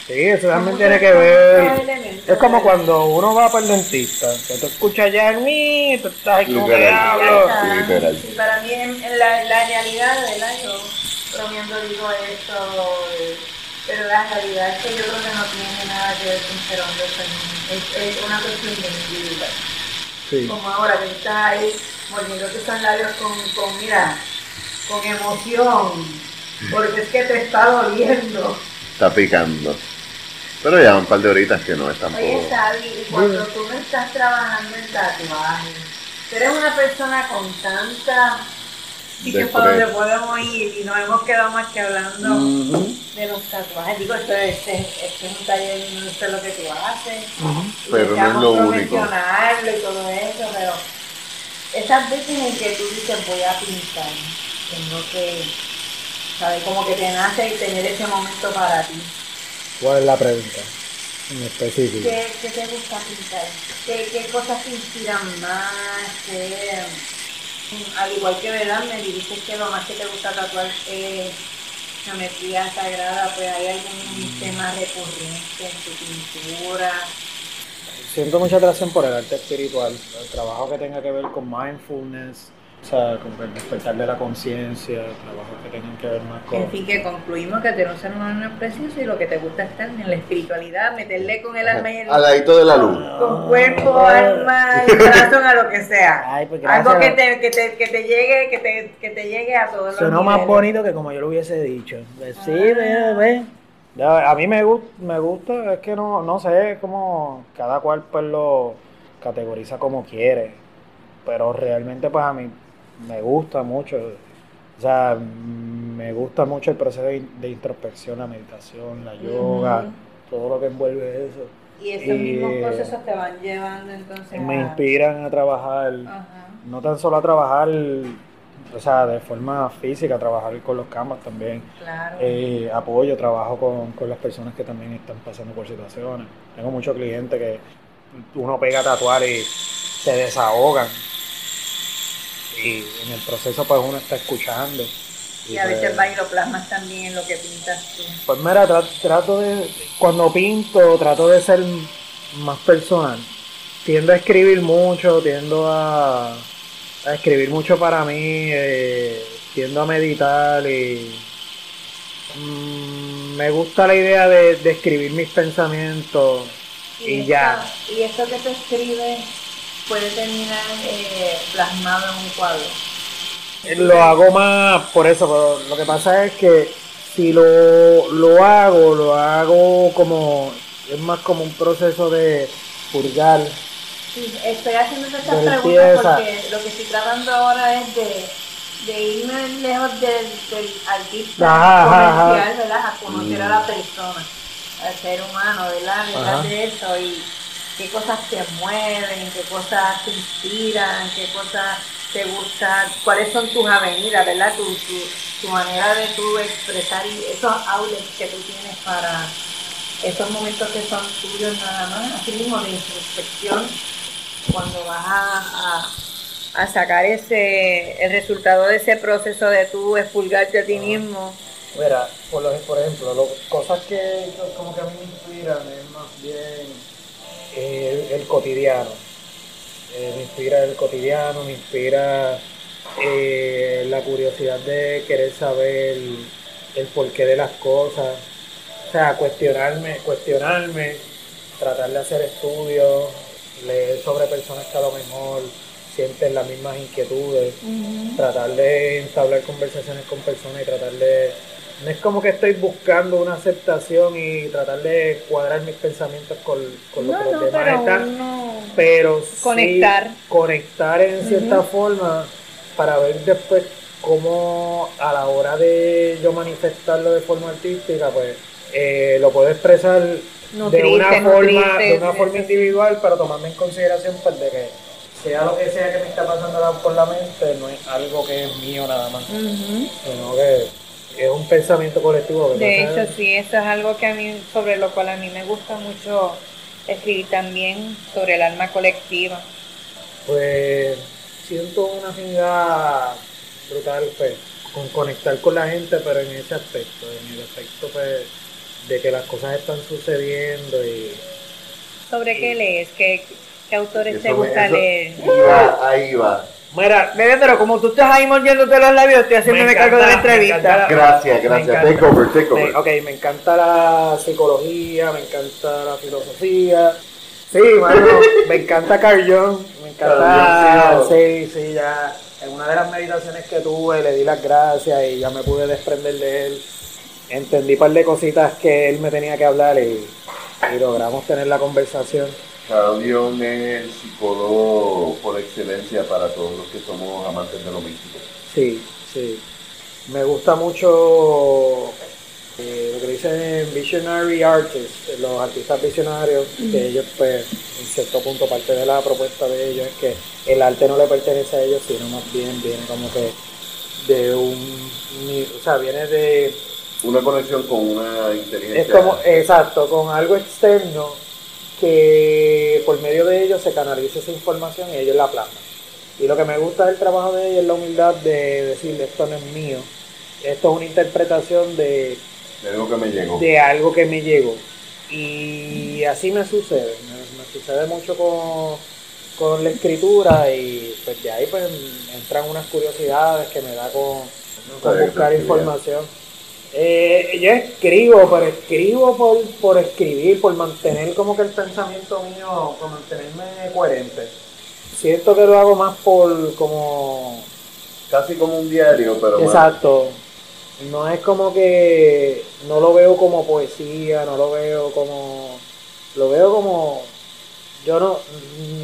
B: Sí, eso también tiene que ver. Es como cuando uno va para el dentista, que tú escuchas ya mí, tú estás ahí como que hablo.
A: Literal.
C: Y para mí, en, en la, la realidad, ¿verdad? Yo bromeando digo esto, pero la realidad es que yo creo que no tiene nada que ver con ser hombre o. Es, es una cuestión de individual.
B: Sí.
C: Como ahora que estás ahí mordiéndote esos labios con, con, mira, con emoción, porque es que te está doliendo.
A: Está picando. Pero ya un par de horitas que no es tampoco.
C: Oye, Sabi, cuando tú no estás trabajando en tatuajes, tú eres una persona con tanta sitios para donde podemos ir y nos hemos quedado más que hablando de los tatuajes. Digo, esto es, este, este es un taller no sé lo que tú haces.
A: Pero no es lo único.
C: y todo eso, pero esas veces en que tú dices voy a pintar, tengo que, ¿sabes? Como que te nace y tener ese momento para ti.
B: ¿Cuál es la pregunta en específico?
C: ¿Qué, qué te gusta pintar? ¿Qué, qué cosas te inspiran más? ¿Qué, mm, al igual que verdad me dijiste que lo más que te gusta tatuar es geometría sagrada, pues hay algún tema recurrente en tu pintura.
B: Siento mucha atracción por el arte espiritual, el trabajo que tenga que ver con mindfulness, o sea, con el despertar de la conciencia, trabajos que tengan que ver más con...
C: En fin, que concluimos que tener un ser humano es precioso y lo que te gusta es estar en la espiritualidad, meterle con el alma y el
A: Al ladito de la luz.
C: con cuerpo, alma (laughs) y corazón a lo que sea.
B: Ay, pues
C: Algo que te, que te, que te llegue, que te, que te llegue a todos los
B: Sonó más
C: niveles.
B: bonito que como yo lo hubiese dicho. Pues sí, ve, ve. Ya, A mí me, gu- me gusta, es que no, no sé, es como cada cual pues lo categoriza como quiere, pero realmente pues a mí me gusta mucho, o sea, me gusta mucho el proceso de, de introspección, la meditación, la yoga, todo lo que envuelve eso.
C: Y esos
B: Y,
C: mismos
B: eh,
C: procesos te van llevando entonces
B: Me
C: a-
B: inspiran a trabajar
C: Ajá.
B: no tan solo a trabajar, o sea, de forma física, trabajar con los camas también.
C: Claro.
B: Eh, apoyo, trabajo con, con las personas que también están pasando por situaciones. Tengo muchos clientes que uno pega a tatuar y se desahogan. Y en el proceso pues uno está escuchando.
C: y a veces
B: pues,
C: va y lo plasmas también en lo que pintas tú.
B: Pues mira, tra- trato de, cuando pinto, trato de ser más personal. Tiendo a escribir mucho, tiendo a, a escribir mucho para mí, eh, tiendo a meditar y mm, me gusta la idea de, de escribir mis pensamientos y ya.
C: Y esto que tú escribes puede terminar eh, plasmado en un cuadro.
B: Lo hago más por eso, pero lo que pasa es que si lo, lo hago, lo hago como, es más como un proceso de purgar.
C: Sí, estoy haciendo estas preguntas porque lo que estoy tratando ahora es de, de irme lejos del, del artista
B: Ajá, ajá,
C: comercial, ¿verdad? A conocer a la persona, al ser humano, ¿verdad? Detrás
B: Ajá.
C: de eso y qué cosas te mueven, qué cosas te inspiran, qué cosas te gustan, cuáles son tus avenidas, ¿verdad? Tu, tu, tu manera de tú expresar y esos outlets que tú tienes para esos momentos que son tuyos nada más, así mismo de introspección, cuando vas a, a, a sacar ese el resultado de ese proceso de tú expulgarte a ti mismo.
B: Mira, por, lo- por ejemplo, lo- cosas que como que a mí me inspiran es más bien eh, el, cotidiano. Eh, me inspira el cotidiano, me inspira eh, la curiosidad de querer saber el, el porqué de las cosas. O sea, cuestionarme, cuestionarme, tratar de hacer estudios, leer sobre personas que a lo mejor sienten las mismas inquietudes tratar de entablar conversaciones con personas y tratar de no es como que estoy buscando una aceptación y tratar de cuadrar mis pensamientos con, con lo
C: No,
B: que los
C: no,
B: demás.
C: pero
B: están,
C: uno-
B: pero sí
C: Conectar.
B: conectar en cierta forma para ver después cómo a la hora de yo manifestarlo de forma artística, pues eh, lo puedo expresar de una forma, de una forma individual, pero tomando en consideración pues de que sea lo que sea que me está pasando por la mente, no es algo que es mío nada más, sino que es un pensamiento colectivo.
C: De hecho, sí, eso es algo que a mí, sobre lo cual a mí me gusta mucho escribir también sobre el alma colectiva.
B: pues siento una afinidad brutal pues, con conectar con la gente, pero en ese aspecto, en el aspecto pues, de que las cosas están sucediendo y
C: ¿Sobre qué lees? ¿Qué, qué autores te
A: Eso me-
C: gusta
A: eso-
C: leer?
A: Iba, ahí va.
B: Mira,
C: Bebé, pero como tú estás ahí mordiéndote los labios, estoy haciéndome
B: Me
C: cargo de la entrevista.
B: encanta.
A: Gracias, gracias. Take over, take over.
B: me, ok, me encanta la psicología, me encanta la filosofía. Sí, mano, me encanta Carl Jung, me encanta,
A: Carl Jung,
B: sí, sí, ya en una de las meditaciones que tuve le di las gracias y ya me pude desprender de él. Entendí un par de cositas que él me tenía que hablar y, y logramos tener la conversación.
A: Jung es el psicólogo por excelencia para todos los que somos amantes de lo místico.
B: Sí, sí. Me gusta mucho eh, lo que dicen visionary artists, los artistas visionarios, que ellos pues en cierto punto parte de la propuesta de ellos es que el arte no le pertenece a ellos, sino más bien viene como que de un, ni- o sea, viene de,
A: Una conexión con una inteligencia.
B: es como, exacto, con algo externo que por medio de ellos se canaliza esa información y ellos la plasman. Y lo que me gusta del trabajo de ellos es la humildad de decir, esto no es mío, esto es una interpretación de,
A: de algo que me llegó.
B: de algo que me llegó. Y así me sucede, me, me sucede mucho con, con la escritura y pues de ahí pues entran unas curiosidades que me da con, con buscar información. Eh, yo escribo, pero escribo por, por escribir, por mantener como que el pensamiento mío, por mantenerme coherente. Siento que lo hago más por como
A: Casi como un diario, pero
B: Exacto. No es como que no lo veo como poesía, no lo veo como lo veo como yo no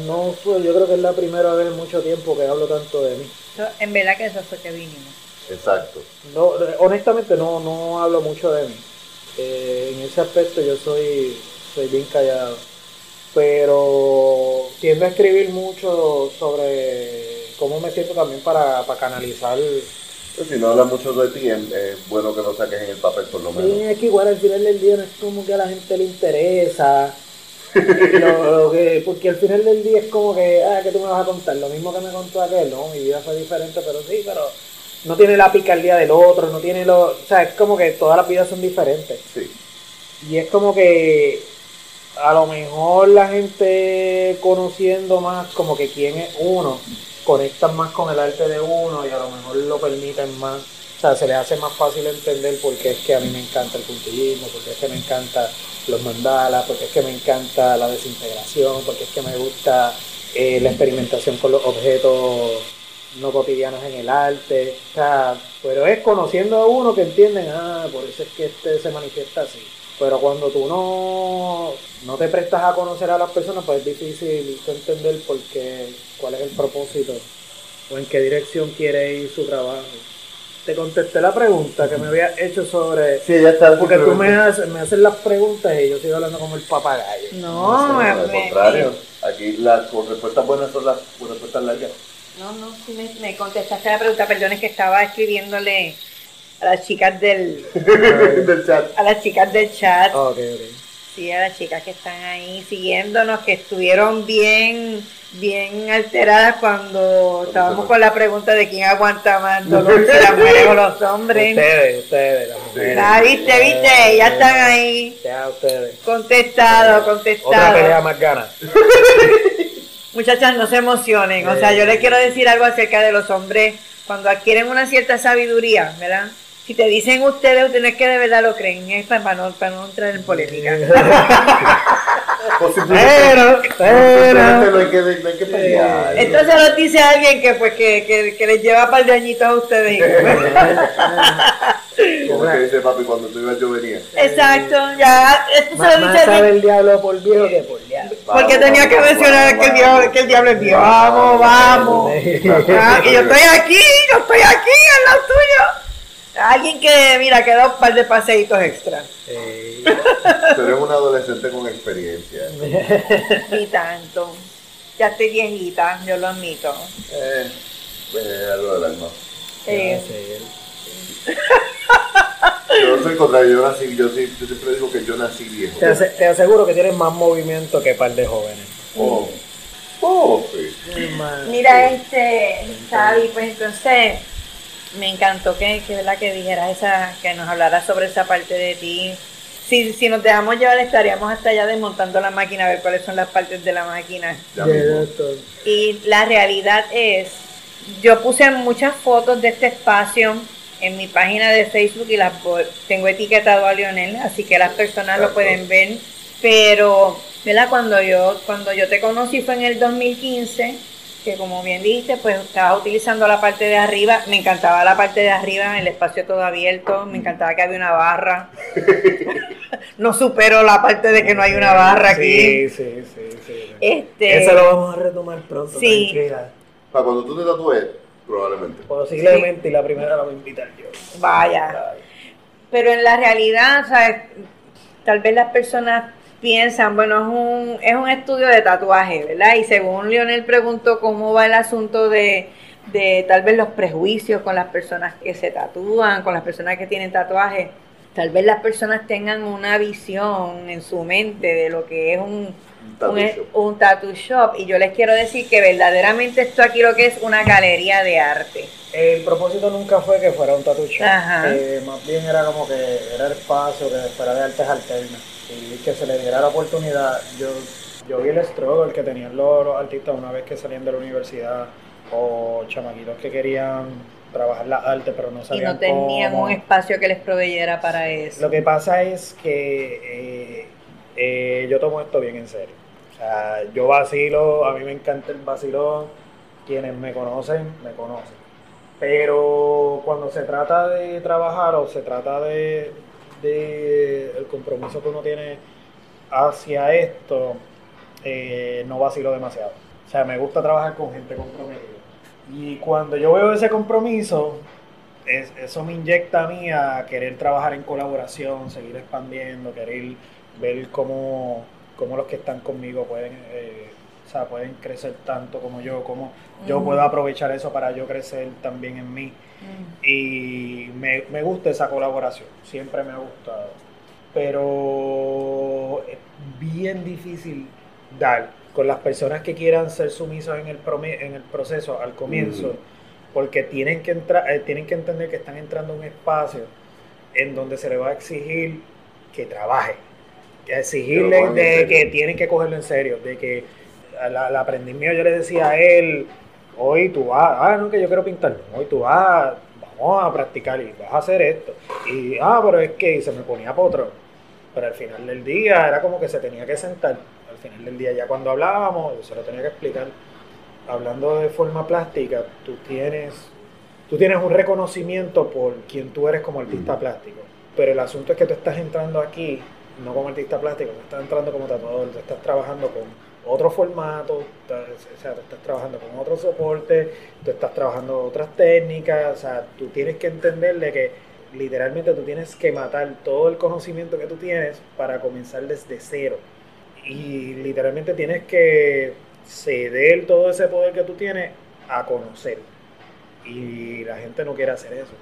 B: no yo creo que es la primera vez en mucho tiempo que hablo tanto de mí.
C: En verdad que eso fue que vinimos.
A: Exacto.
B: No honestamente no no hablo mucho de mí. Eh, en ese aspecto yo soy soy bien callado. Pero tiendo a escribir mucho sobre cómo me siento también para, para canalizar
A: Pues si no habla mucho de ti, es, es bueno que lo saques en el papel por lo menos.
B: Sí, es que igual al final del día no es como que a la gente le interesa. (laughs) Lo- lo que- porque al final del día es como que, ah, que tú me vas a contar? Lo mismo que me contó aquel, no, mi vida fue diferente, pero sí, pero no tiene la picardía del otro, no tiene lo. O sea, es como que todas las vidas son diferentes.
A: Sí.
B: Y es como que a lo mejor la gente conociendo más como que quién es uno, conectan más con el arte de uno y a lo mejor lo permiten más. O sea, se les hace más fácil entender por qué es que a mí me encanta el puntillismo, por qué es que me encanta los mandalas, por qué es que me encanta la desintegración, por qué es que me gusta eh, la experimentación con los objetos no cotidianos en el arte. O sea, pero es conociendo a uno que entienden, ah, por eso es que este se manifiesta así. Pero cuando tú no, no te prestas a conocer a las personas, pues es difícil entender por qué, cuál es el propósito o en qué dirección quiere ir su trabajo. Te contesté la pregunta que me había hecho sobre...
A: Sí, ya está.
B: Porque tú me haces, me haces las preguntas y yo sigo hablando como el papagayo.
C: No,
A: No, al
C: me-
A: contrario. Aquí las respuestas buenas son las respuestas largas.
C: No, no, sí me, me contestaste la pregunta, perdón, es que estaba escribiéndole a las chicas del, (laughs)
A: Del chat.
C: a las chicas del chat,
B: Ah, ok, ok.
C: sí, a las chicas que están ahí siguiéndonos, que estuvieron bien, bien alteradas cuando estábamos con la pregunta de quién aguanta más dolor, si las mujeres o los hombres.
B: Ustedes, ustedes, las mujeres.
C: Ah, viste, viste, ya están ahí,
B: Ya ustedes.
C: contestado,
B: Otra
C: contestado.
B: pelea más gana. (laughs)
C: Muchachas, no se emocionen. O sea, yo les quiero decir algo acerca de los hombres cuando adquieren una cierta sabiduría, ¿verdad? Si te dicen ustedes, ustedes que de verdad lo creen, es para no, para no entrar en polémica. (laughs)
B: Pero, pero.
A: no hay que, no hay que pelear.
C: Esto se lo dice alguien que pues que, que, que les lleva par de añitos a ustedes. (laughs)
A: Como ¿Cómo es que dice papi? Cuando tú ibas yo venía.
C: Exacto, ya, esto se
B: Más,
C: lo
B: más
C: dice
B: sabe el diablo por viejo que por diablo.
C: porque
A: Vamos,
C: tenía que mencionar
A: vamos,
C: que, el diablo,
A: vamos.
C: que el diablo es Dios.
A: Vamos,
C: Vamos, vamos.
B: Sí.
C: Ah, y yo estoy aquí, yo estoy aquí al lado tuyo. Alguien que, mira, que da un par de paseitos extra.
B: Sí.
A: Tú eres un adolescente con experiencia.
C: Ni tanto. Ya estoy viejita, yo lo admito.
A: Eh, eh, algo del alma.
C: Eh,
B: Sí.
A: Yo no soy contrario, yo nací, yo, yo siempre digo que yo nací viejo.
B: Te, ase- te aseguro que tienes más movimiento que par de jóvenes.
A: Oh, oh, sí.
C: Mira, este, Xavi, pues entonces me encantó que, que, ¿verdad? que dijeras esa, que nos hablaras sobre esa parte de ti. Si, si nos dejamos llevar estaríamos hasta allá desmontando la máquina a ver cuáles son las partes de la máquina.
A: Ya.
C: Y la realidad es, yo puse muchas fotos de este espacio en mi página de Facebook y las tengo etiquetado a Lionel, así que las personas lo pueden ver. Pero, ¿verdad? Cuando yo, cuando yo te conocí fue en el 2015, que como bien dijiste, pues estaba utilizando la parte de arriba, me encantaba la parte de arriba, el espacio todo abierto, me encantaba que había una barra. (laughs) no supero la parte de que no hay una barra aquí.
B: Sí, sí, sí. sí.
C: Este,
B: Eso lo vamos a retomar pronto.
C: Sí.
B: tranquila.
A: Para cuando tú te tatúes, probablemente.
B: Posiblemente y la primera la voy a invitar yo.
C: Vaya. Pero en la realidad, ¿sabes? tal vez las personas piensan, bueno, es un, es un estudio de tatuaje, ¿verdad? Y según Lionel preguntó cómo va el asunto de, de tal vez los prejuicios con las personas que se tatúan, con las personas que tienen tatuajes, tal vez las personas tengan una visión en su mente de lo que es un,
A: Un tattoo
C: un,
A: shop.
C: un tattoo shop. Y yo les quiero decir que verdaderamente esto aquí lo que es una galería de arte.
B: El propósito nunca fue que fuera un tattoo shop.
C: Ajá.
B: Eh, más bien era como que era el espacio que fuera de artes alternas y que se le diera la oportunidad. Yo, yo vi el struggle que tenían los, los artistas una vez que salían de la universidad o chamaquitos que querían trabajar la arte pero no
C: Y
B: sabían
C: no tenían
B: cómo.
C: un espacio que les proveyera para eso.
B: Lo que pasa es que eh, eh, yo tomo esto bien en serio. O sea, yo vacilo, a mí me encanta el vacilón. Quienes me conocen, me conocen. Pero cuando se trata de trabajar o se trata de, de el compromiso que uno tiene hacia esto, eh, no vacilo demasiado. O sea, me gusta trabajar con gente comprometida. Y cuando yo veo ese compromiso, es- eso me inyecta a mí a querer trabajar en colaboración, seguir expandiendo, querer ver cómo, cómo los que están conmigo pueden, eh, o sea, pueden crecer tanto como yo, cómo yo puedo aprovechar eso para yo crecer también en mí.
C: Mm.
B: Y me, me gusta esa colaboración, siempre me ha gustado. Pero es bien difícil dar con las personas que quieran ser sumisos en el, en el proceso al comienzo, porque tienen que, entrar, eh, tienen que entender que están entrando a un espacio en donde se le va a exigir que trabaje, exigirle de que tienen que cogerlo en serio, de que al, al aprendiz mío yo le decía a él, hoy tú vas, ah, no, que yo quiero pintar, hoy tú vas, vamos a practicar y vas a hacer esto. Y, ah, pero es que y se me ponía potro. Pero al final del día era como que se tenía que sentar. Al final del día, ya cuando hablábamos, yo se lo tenía que explicar. Hablando de forma plástica, tú tienes, tú tienes un reconocimiento por quien tú eres como artista
A: Ujú.
B: plástico. Pero el asunto es que tú estás entrando aquí, no como artista plástico, tú estás entrando como tatuador, tú estás trabajando con otro formato, o sea, tú estás trabajando con otro soporte, tú estás trabajando otras técnicas, o sea, tú tienes que entenderle que literalmente tú tienes que matar todo el conocimiento que tú tienes para comenzar desde cero. Y literalmente tienes que ceder todo ese poder que tú tienes a conocer. Y la gente no quiere hacer eso.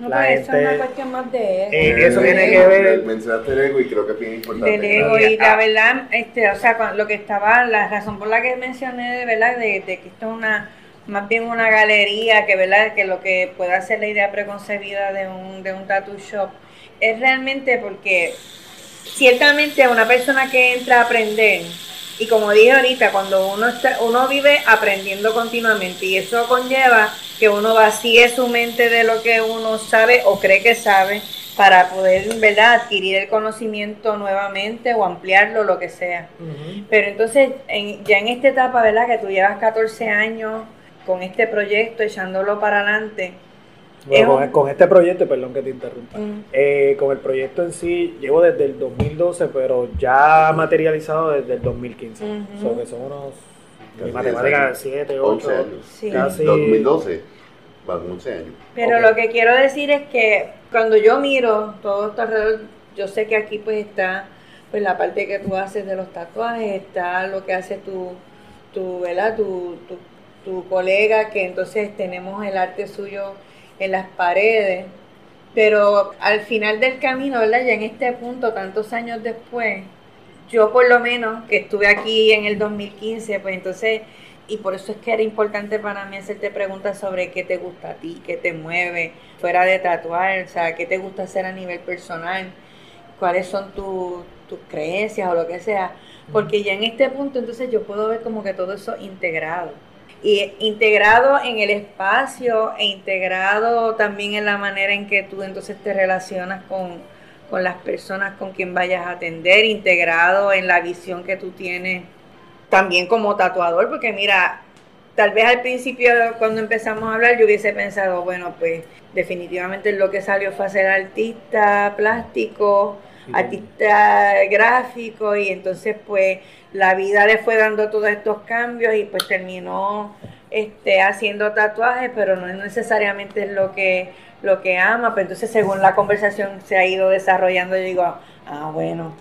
C: No,
B: La
C: pero eso es
B: gente-
C: una cuestión más de ego.
B: Eh, eso tiene que ver-
A: Mencionaste el ego y creo que es bien importante.
C: del ego y la verdad este o sea lo que estaba la razón por la que mencioné de verdad de, de que esto es una más bien una galería que verdad que lo que pueda ser la idea preconcebida de un de un tattoo shop es realmente porque ciertamente una persona que entra a aprender y como dije ahorita cuando uno está uno vive aprendiendo continuamente y eso conlleva que uno vacíe su mente de lo que uno sabe o cree que sabe para poder, ¿verdad?, adquirir el conocimiento nuevamente o ampliarlo, lo que sea. Pero entonces, en- ya en esta etapa, ¿verdad?, que tú llevas 14 años con este proyecto, echándolo para adelante,
B: Bueno,
C: Es
B: con,
C: un-
B: con este proyecto, perdón que te interrumpa, eh, con el proyecto en sí llevo desde el 2012, pero ya materializado desde el 2015.
C: Ujú.
B: So que son unos,
A: Casi
B: matemática,
A: 10
B: 7,
A: 11
B: 8,
A: años.
C: Sí.
B: casi...
A: 2012, van 11 años.
C: Pero
B: Ok.
C: lo que quiero decir es que cuando yo miro todo esto alrededor, yo sé que aquí pues está pues la parte que tú haces de los tatuajes, está lo que hace tu, tu, ¿verdad? Tu, tu, tu colega, que entonces tenemos el arte suyo en las paredes. Pero al final del camino, ¿verdad? Ya en este punto, tantos años después, yo por lo menos, que estuve aquí en el 2015, pues entonces, y por eso es que era importante para mí hacerte preguntas sobre qué te gusta a ti, qué te mueve, fuera de tatuar, o sea, qué te gusta hacer a nivel personal, cuáles son tu- tus creencias o lo que sea, porque ya en este punto entonces yo puedo ver como que todo eso integrado. Y integrado en el espacio e integrado también en la manera en que tú entonces te relacionas con, con las personas con quien vayas a atender, integrado en la visión que tú tienes también como tatuador, porque mira, tal vez al principio cuando empezamos a hablar yo hubiese pensado, bueno, pues definitivamente lo que salió fue ser artista plástico,
B: Sí.
C: artista gráfico y entonces pues la vida le fue dando todos estos cambios y pues terminó este haciendo tatuajes, pero no es necesariamente lo que lo que ama, pero entonces según la conversación se ha ido desarrollando, yo digo, ah, bueno,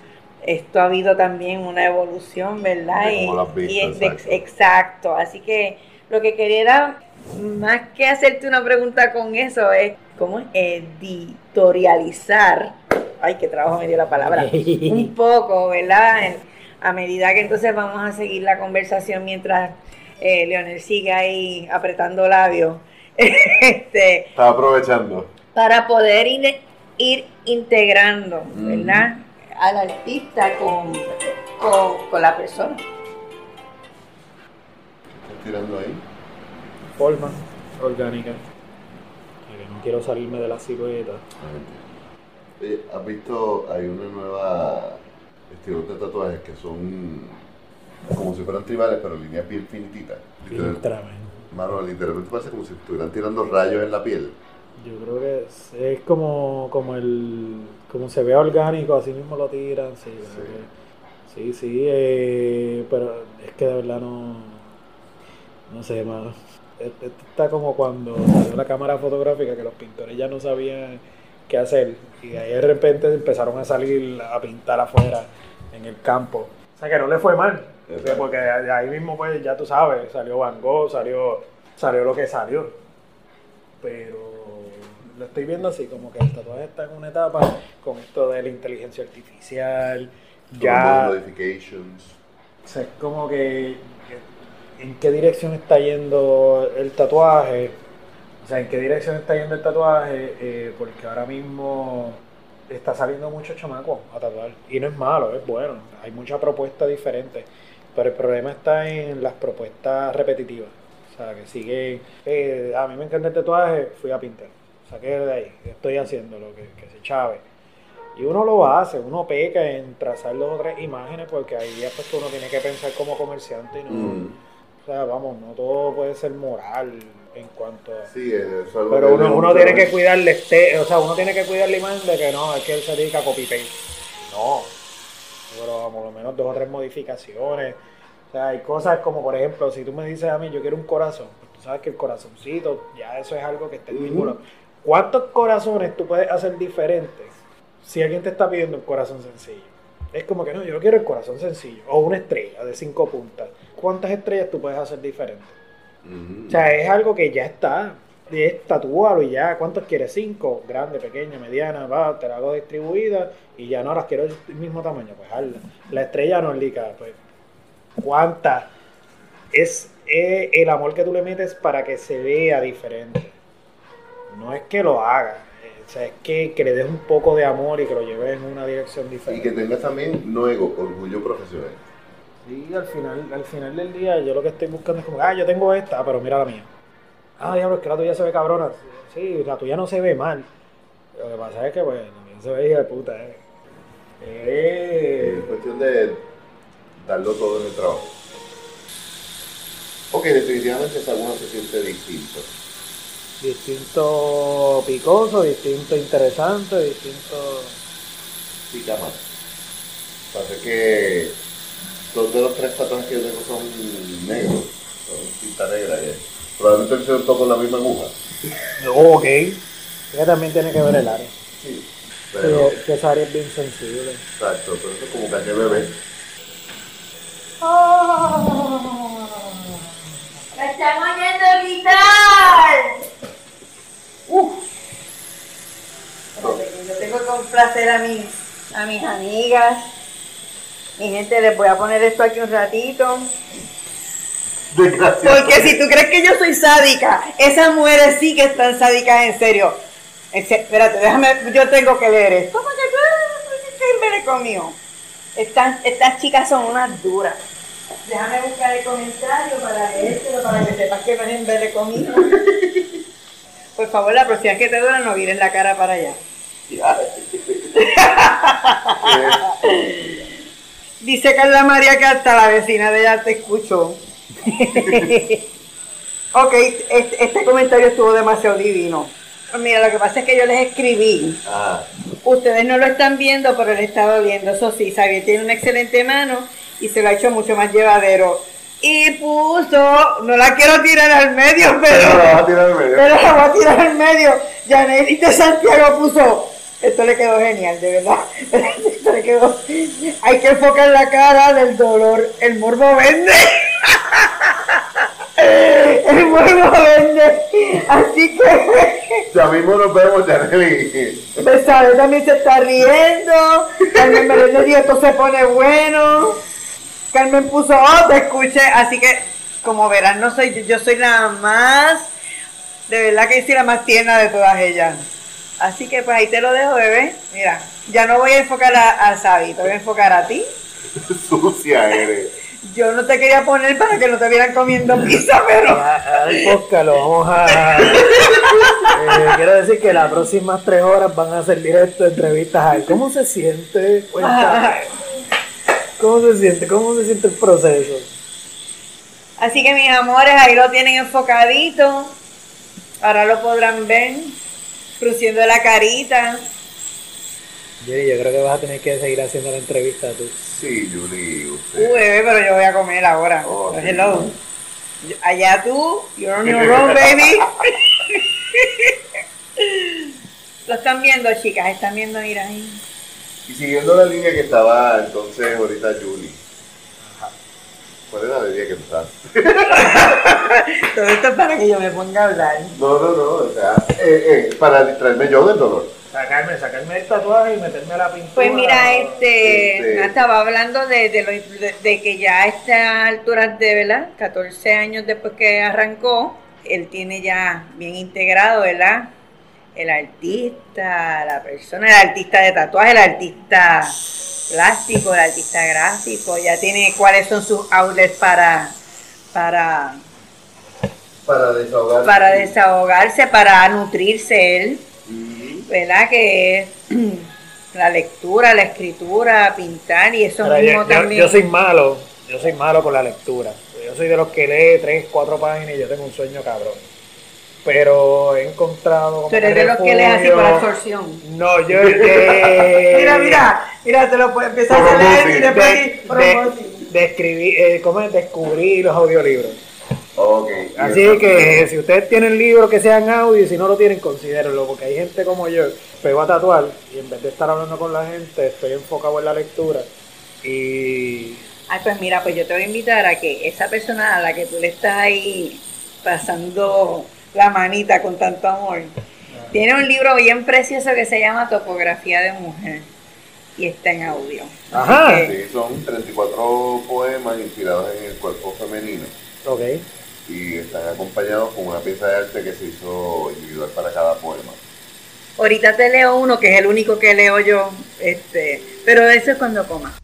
C: esto ha habido también una evolución, ¿verdad?
A: De cómo lo has
C: Y-
A: visto,
C: y es de-
A: exacto.
C: exacto, así que lo que quería era, más que hacerte una pregunta con eso, es cómo editorializar, ay, qué trabajo me dio la palabra, (laughs) un poco, ¿verdad? En- a medida que entonces vamos a seguir la conversación mientras eh, Leonel sigue ahí apretando labios, (laughs) este,
A: Estaba aprovechando.
C: para poder ir, ir integrando,
A: Ujú.
C: ¿verdad? Al artista con, con, con la persona.
A: Estás tirando ahí.
B: forma orgánica. No quiero salirme de la silueta.
A: ¿Has visto? Hay una nueva estilo de tatuajes que son como si fueran tribales, pero líneas bien finititas.
B: Tremendo.
A: Mano, literalmente parece como si estuvieran tirando rayos en la piel.
B: Yo creo que es, es como, como el como se ve orgánico, así mismo lo tiran, sí,
A: Sí.
B: que- sí, sí, eh, pero es que de verdad no, no sé, mano. Esto esto está como cuando salió la cámara fotográfica que los pintores ya no sabían qué hacer y ahí de repente empezaron a salir a pintar afuera en el campo. O sea que no le fue mal,
A: Exacto.
B: porque de ahí mismo pues ya tú sabes, salió Van Gogh, salió, salió lo que salió. Pero lo estoy viendo así, como que el tatuaje está en una etapa con esto de la inteligencia artificial, ya
A: modifications.
B: o sea, es como que, que en qué dirección está yendo el tatuaje, o sea, en qué dirección está yendo el tatuaje, eh, porque ahora mismo está saliendo mucho chamaco a tatuar, y no es malo, es bueno, hay muchas propuestas diferentes, pero el problema está en las propuestas repetitivas. O sea, que sigue. eh, a mí me encanta el tatuaje, fui a pintar. Saqué de ahí, estoy haciendo lo que, que se chave. Y uno lo hace, uno peca en trazar dos o tres imágenes porque hay días pues, que uno tiene que pensar como comerciante y no.
A: Mm.
B: O sea, vamos, no todo puede ser moral en cuanto a.
A: Sí, eso es
B: Pero
A: que
B: uno, tiene que
A: ver.
B: cuidar la este, o sea, uno tiene que cuidar la imagen de que no, es que él se dedica a copy paste. No. Pero por lo menos dos o tres modificaciones. O sea, hay cosas como, por ejemplo, si tú me dices a mí, yo quiero un corazón, pues tú sabes que el corazoncito, ya eso es algo que está en
A: Ujú.
B: ningún lado. ¿Cuántos corazones tú puedes hacer diferentes si alguien te está pidiendo un corazón sencillo? Es como que no, yo no quiero el corazón sencillo. O una estrella de cinco puntas. ¿Cuántas estrellas tú puedes hacer diferentes? O sea, es algo que ya está. Es tatúalo y ya. ¿Cuántos quieres? Cinco, grande, pequeña, mediana, va, te la hago distribuida y ya no las quiero del mismo tamaño, pues hazla. La estrella nórdica, pues, ¿cuántas? Es eh, el amor que tú le metes para que se vea diferente. No es que lo haga, eh, o sea, es que, que le des un poco de amor y que lo lleves en una dirección
A: Y que
B: diferente.
A: tengas también, no ego, orgullo profesional.
B: Sí, al final, al final del día yo lo que estoy buscando es como, ah, yo tengo esta, pero mira la mía. Ah, diablo, es que la tuya se ve cabrona. Sí, la tuya no se ve mal. Lo que pasa es que, pues, la mía se ve hija de puta, eh. Eh,
A: Es cuestión de darlo todo en el trabajo. Ok, definitivamente esa uno se siente distinto.
B: Distinto picoso, distinto interesante, distinto...
A: Sí, cama. Pasa que dos de los tres tatuajes que yo tengo son negros, son cinta negra. y Probablemente el tocó con la misma aguja. (laughs)
B: Ok. Ella también tiene que ver el área.
A: Sí.
B: Sí,
A: Pero,
B: que esa área es bien sensible.
A: exacto, pero eso es como calle bebé.
C: ¡Me están oyendo gritar! ¡Uf! Yo tengo que complacer a mis, a mis amigas. Mi gente, les voy a poner esto aquí un ratito.
A: Desgraciado.
C: Porque si tú crees que yo soy sádica, esas mujeres sí que están sádicas en serio. Espérate, déjame, yo tengo que leer esto. ¿Cómo que tú conmigo? Estas, estas chicas son unas duras. Déjame buscar el comentario para leértelo, para que sepas que no es en vez de conmigo. (laughs) Por favor, la próxima que te duela no vires la cara para allá. (laughs) Dice Carla María que hasta la vecina de ella te escuchó. (laughs) ok, este, este comentario estuvo demasiado divino. Mira, lo que pasa es que yo les escribí.
A: Ah,
C: Ustedes no lo están viendo, pero le estaba viendo. Eso sí, Xavier tiene una excelente mano y se lo ha hecho mucho más llevadero. Y puso, no la quiero tirar al medio,
A: pero (laughs) la vas
C: pero,
A: a tirar al medio. (laughs)
C: pero la voy a tirar al medio. Janely de Santiago puso, esto le quedó genial, de verdad. (laughs) Esto le quedó. Hay que enfocar la cara del dolor. El morbo vende. (laughs) El morbo vende. Así que.
A: Ya mismo nos vemos, Janely.
C: Besade también se está riendo. Carmen Meléndez dijo, esto se pone bueno. Carmen puso, oh, te escuché. Así que, como verán, no soy yo, yo soy la más, de verdad que sí, la más tierna de todas ellas. Así que, pues ahí te lo dejo, bebé. Mira, ya no voy a enfocar a, a Sabi, te voy a enfocar a ti. (laughs)
A: Sucia eres.
C: Yo no te quería poner para que no te vieran comiendo pizza, pero...
B: Al podcast lo vamos a. Eh, quiero decir que las próximas tres horas van a ser directo de entrevistas. Ay, ¿Cómo se siente? Cuéntame. ¿Cómo se siente? ¿Cómo se siente el proceso?
C: Así que mis amores, ahí lo tienen enfocadito. Ahora lo podrán ver. Frunciendo la carita.
B: Jerry, yo creo que vas a tener que seguir haciendo la entrevista tú.
A: Sí, Julie,
C: Uh,
A: usted.
C: bebé, pero yo voy a comer ahora.
A: Oh, sí.
C: Hello. Allá tú, you're on your own, baby. (laughs) lo están viendo, chicas, están viendo, mira ahí.
A: Y siguiendo la línea que estaba entonces ahorita Julie. ¿Cuál era la línea que estaba? (laughs)
C: Todo esto es para que yo me ponga a hablar.
A: No, no, no, o sea, eh, eh, para distraerme yo del dolor.
B: Sacarme, sacarme el tatuaje y meterme a la pintura.
C: Pues mira, este,
A: Este-
C: estaba hablando de, de, lo- de- de que ya a esta altura de, ¿verdad? 14 años después que arrancó, él tiene ya bien integrado, ¿verdad? El artista, la persona, el artista de tatuaje, el artista plástico, el artista gráfico, ya tiene cuáles son sus outlets para, para,
A: Para desahogar.
C: para desahogarse, para nutrirse él.
A: Mm,
C: ¿verdad? Que es (clears throat) la lectura, la escritura, pintar y eso
B: Mira,
C: mismo
B: yo, yo-
C: también.
B: yo soy malo, yo soy malo con la lectura. Yo soy de los que lee tres, cuatro páginas y yo tengo un sueño cabrón. Pero he encontrado como
C: Tú eres de los que lees así por absorción.
B: No, yo eh, (laughs)
C: Mira, mira, mira, te lo puedes empezar a leer y después
B: de, de- de escribir, eh, ¿cómo es? descubrir los audiolibros.
A: Ok.
B: Así que si ustedes tienen libros que sean audio y si no lo tienen, considérenlo, porque hay gente como yo, pego a tatuar y en vez de estar hablando con la gente, estoy enfocado en la lectura. Y
C: Ay, pues mira, pues yo te voy a invitar a que esa persona a la que tú le estás ahí pasando la manita con tanto amor, tiene un libro bien precioso que se llama Topografía de Mujer y está en audio.
B: Ajá.
A: Sí, son 34 poemas inspirados en el cuerpo femenino
B: Ok.
A: y están acompañados con una pieza de arte que se hizo individual para cada poema.
C: Ahorita te leo uno que es el único que leo yo, este, pero eso es cuando coma.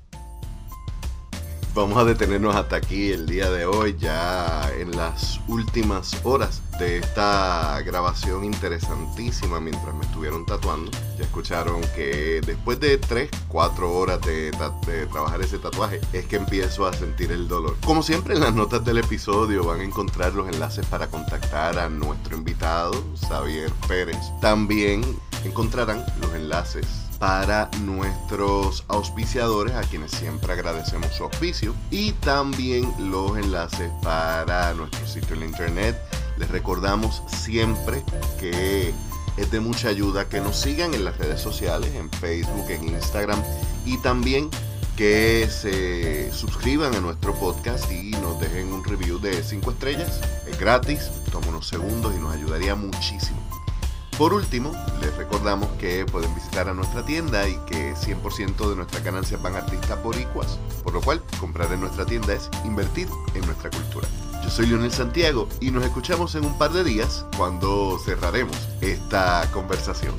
A: Vamos a detenernos hasta aquí el día de hoy, ya en las últimas horas de esta grabación interesantísima mientras me estuvieron tatuando. Ya escucharon que después de 3, 4 horas de, de, trabajar ese tatuaje es que empiezo a sentir el dolor. Como siempre en las notas del episodio van a encontrar los enlaces para contactar a nuestro invitado, Xavier Pérez. También encontrarán los enlaces para nuestros auspiciadores a quienes siempre agradecemos su auspicio y también los enlaces para nuestro sitio en internet les recordamos siempre que es de mucha ayuda que nos sigan en las redes sociales, en Facebook, en Instagram y también que se suscriban a nuestro podcast y nos dejen un review de 5 estrellas. Es gratis, toma unos segundos y nos ayudaría muchísimo. Por último, les recordamos que pueden visitar a nuestra tienda y que 100% de nuestras ganancias van a artistas boricuas, por lo cual comprar en nuestra tienda es invertir en nuestra cultura. Yo soy Leonel Santiago y nos escuchamos en un par de días cuando cerraremos esta conversación.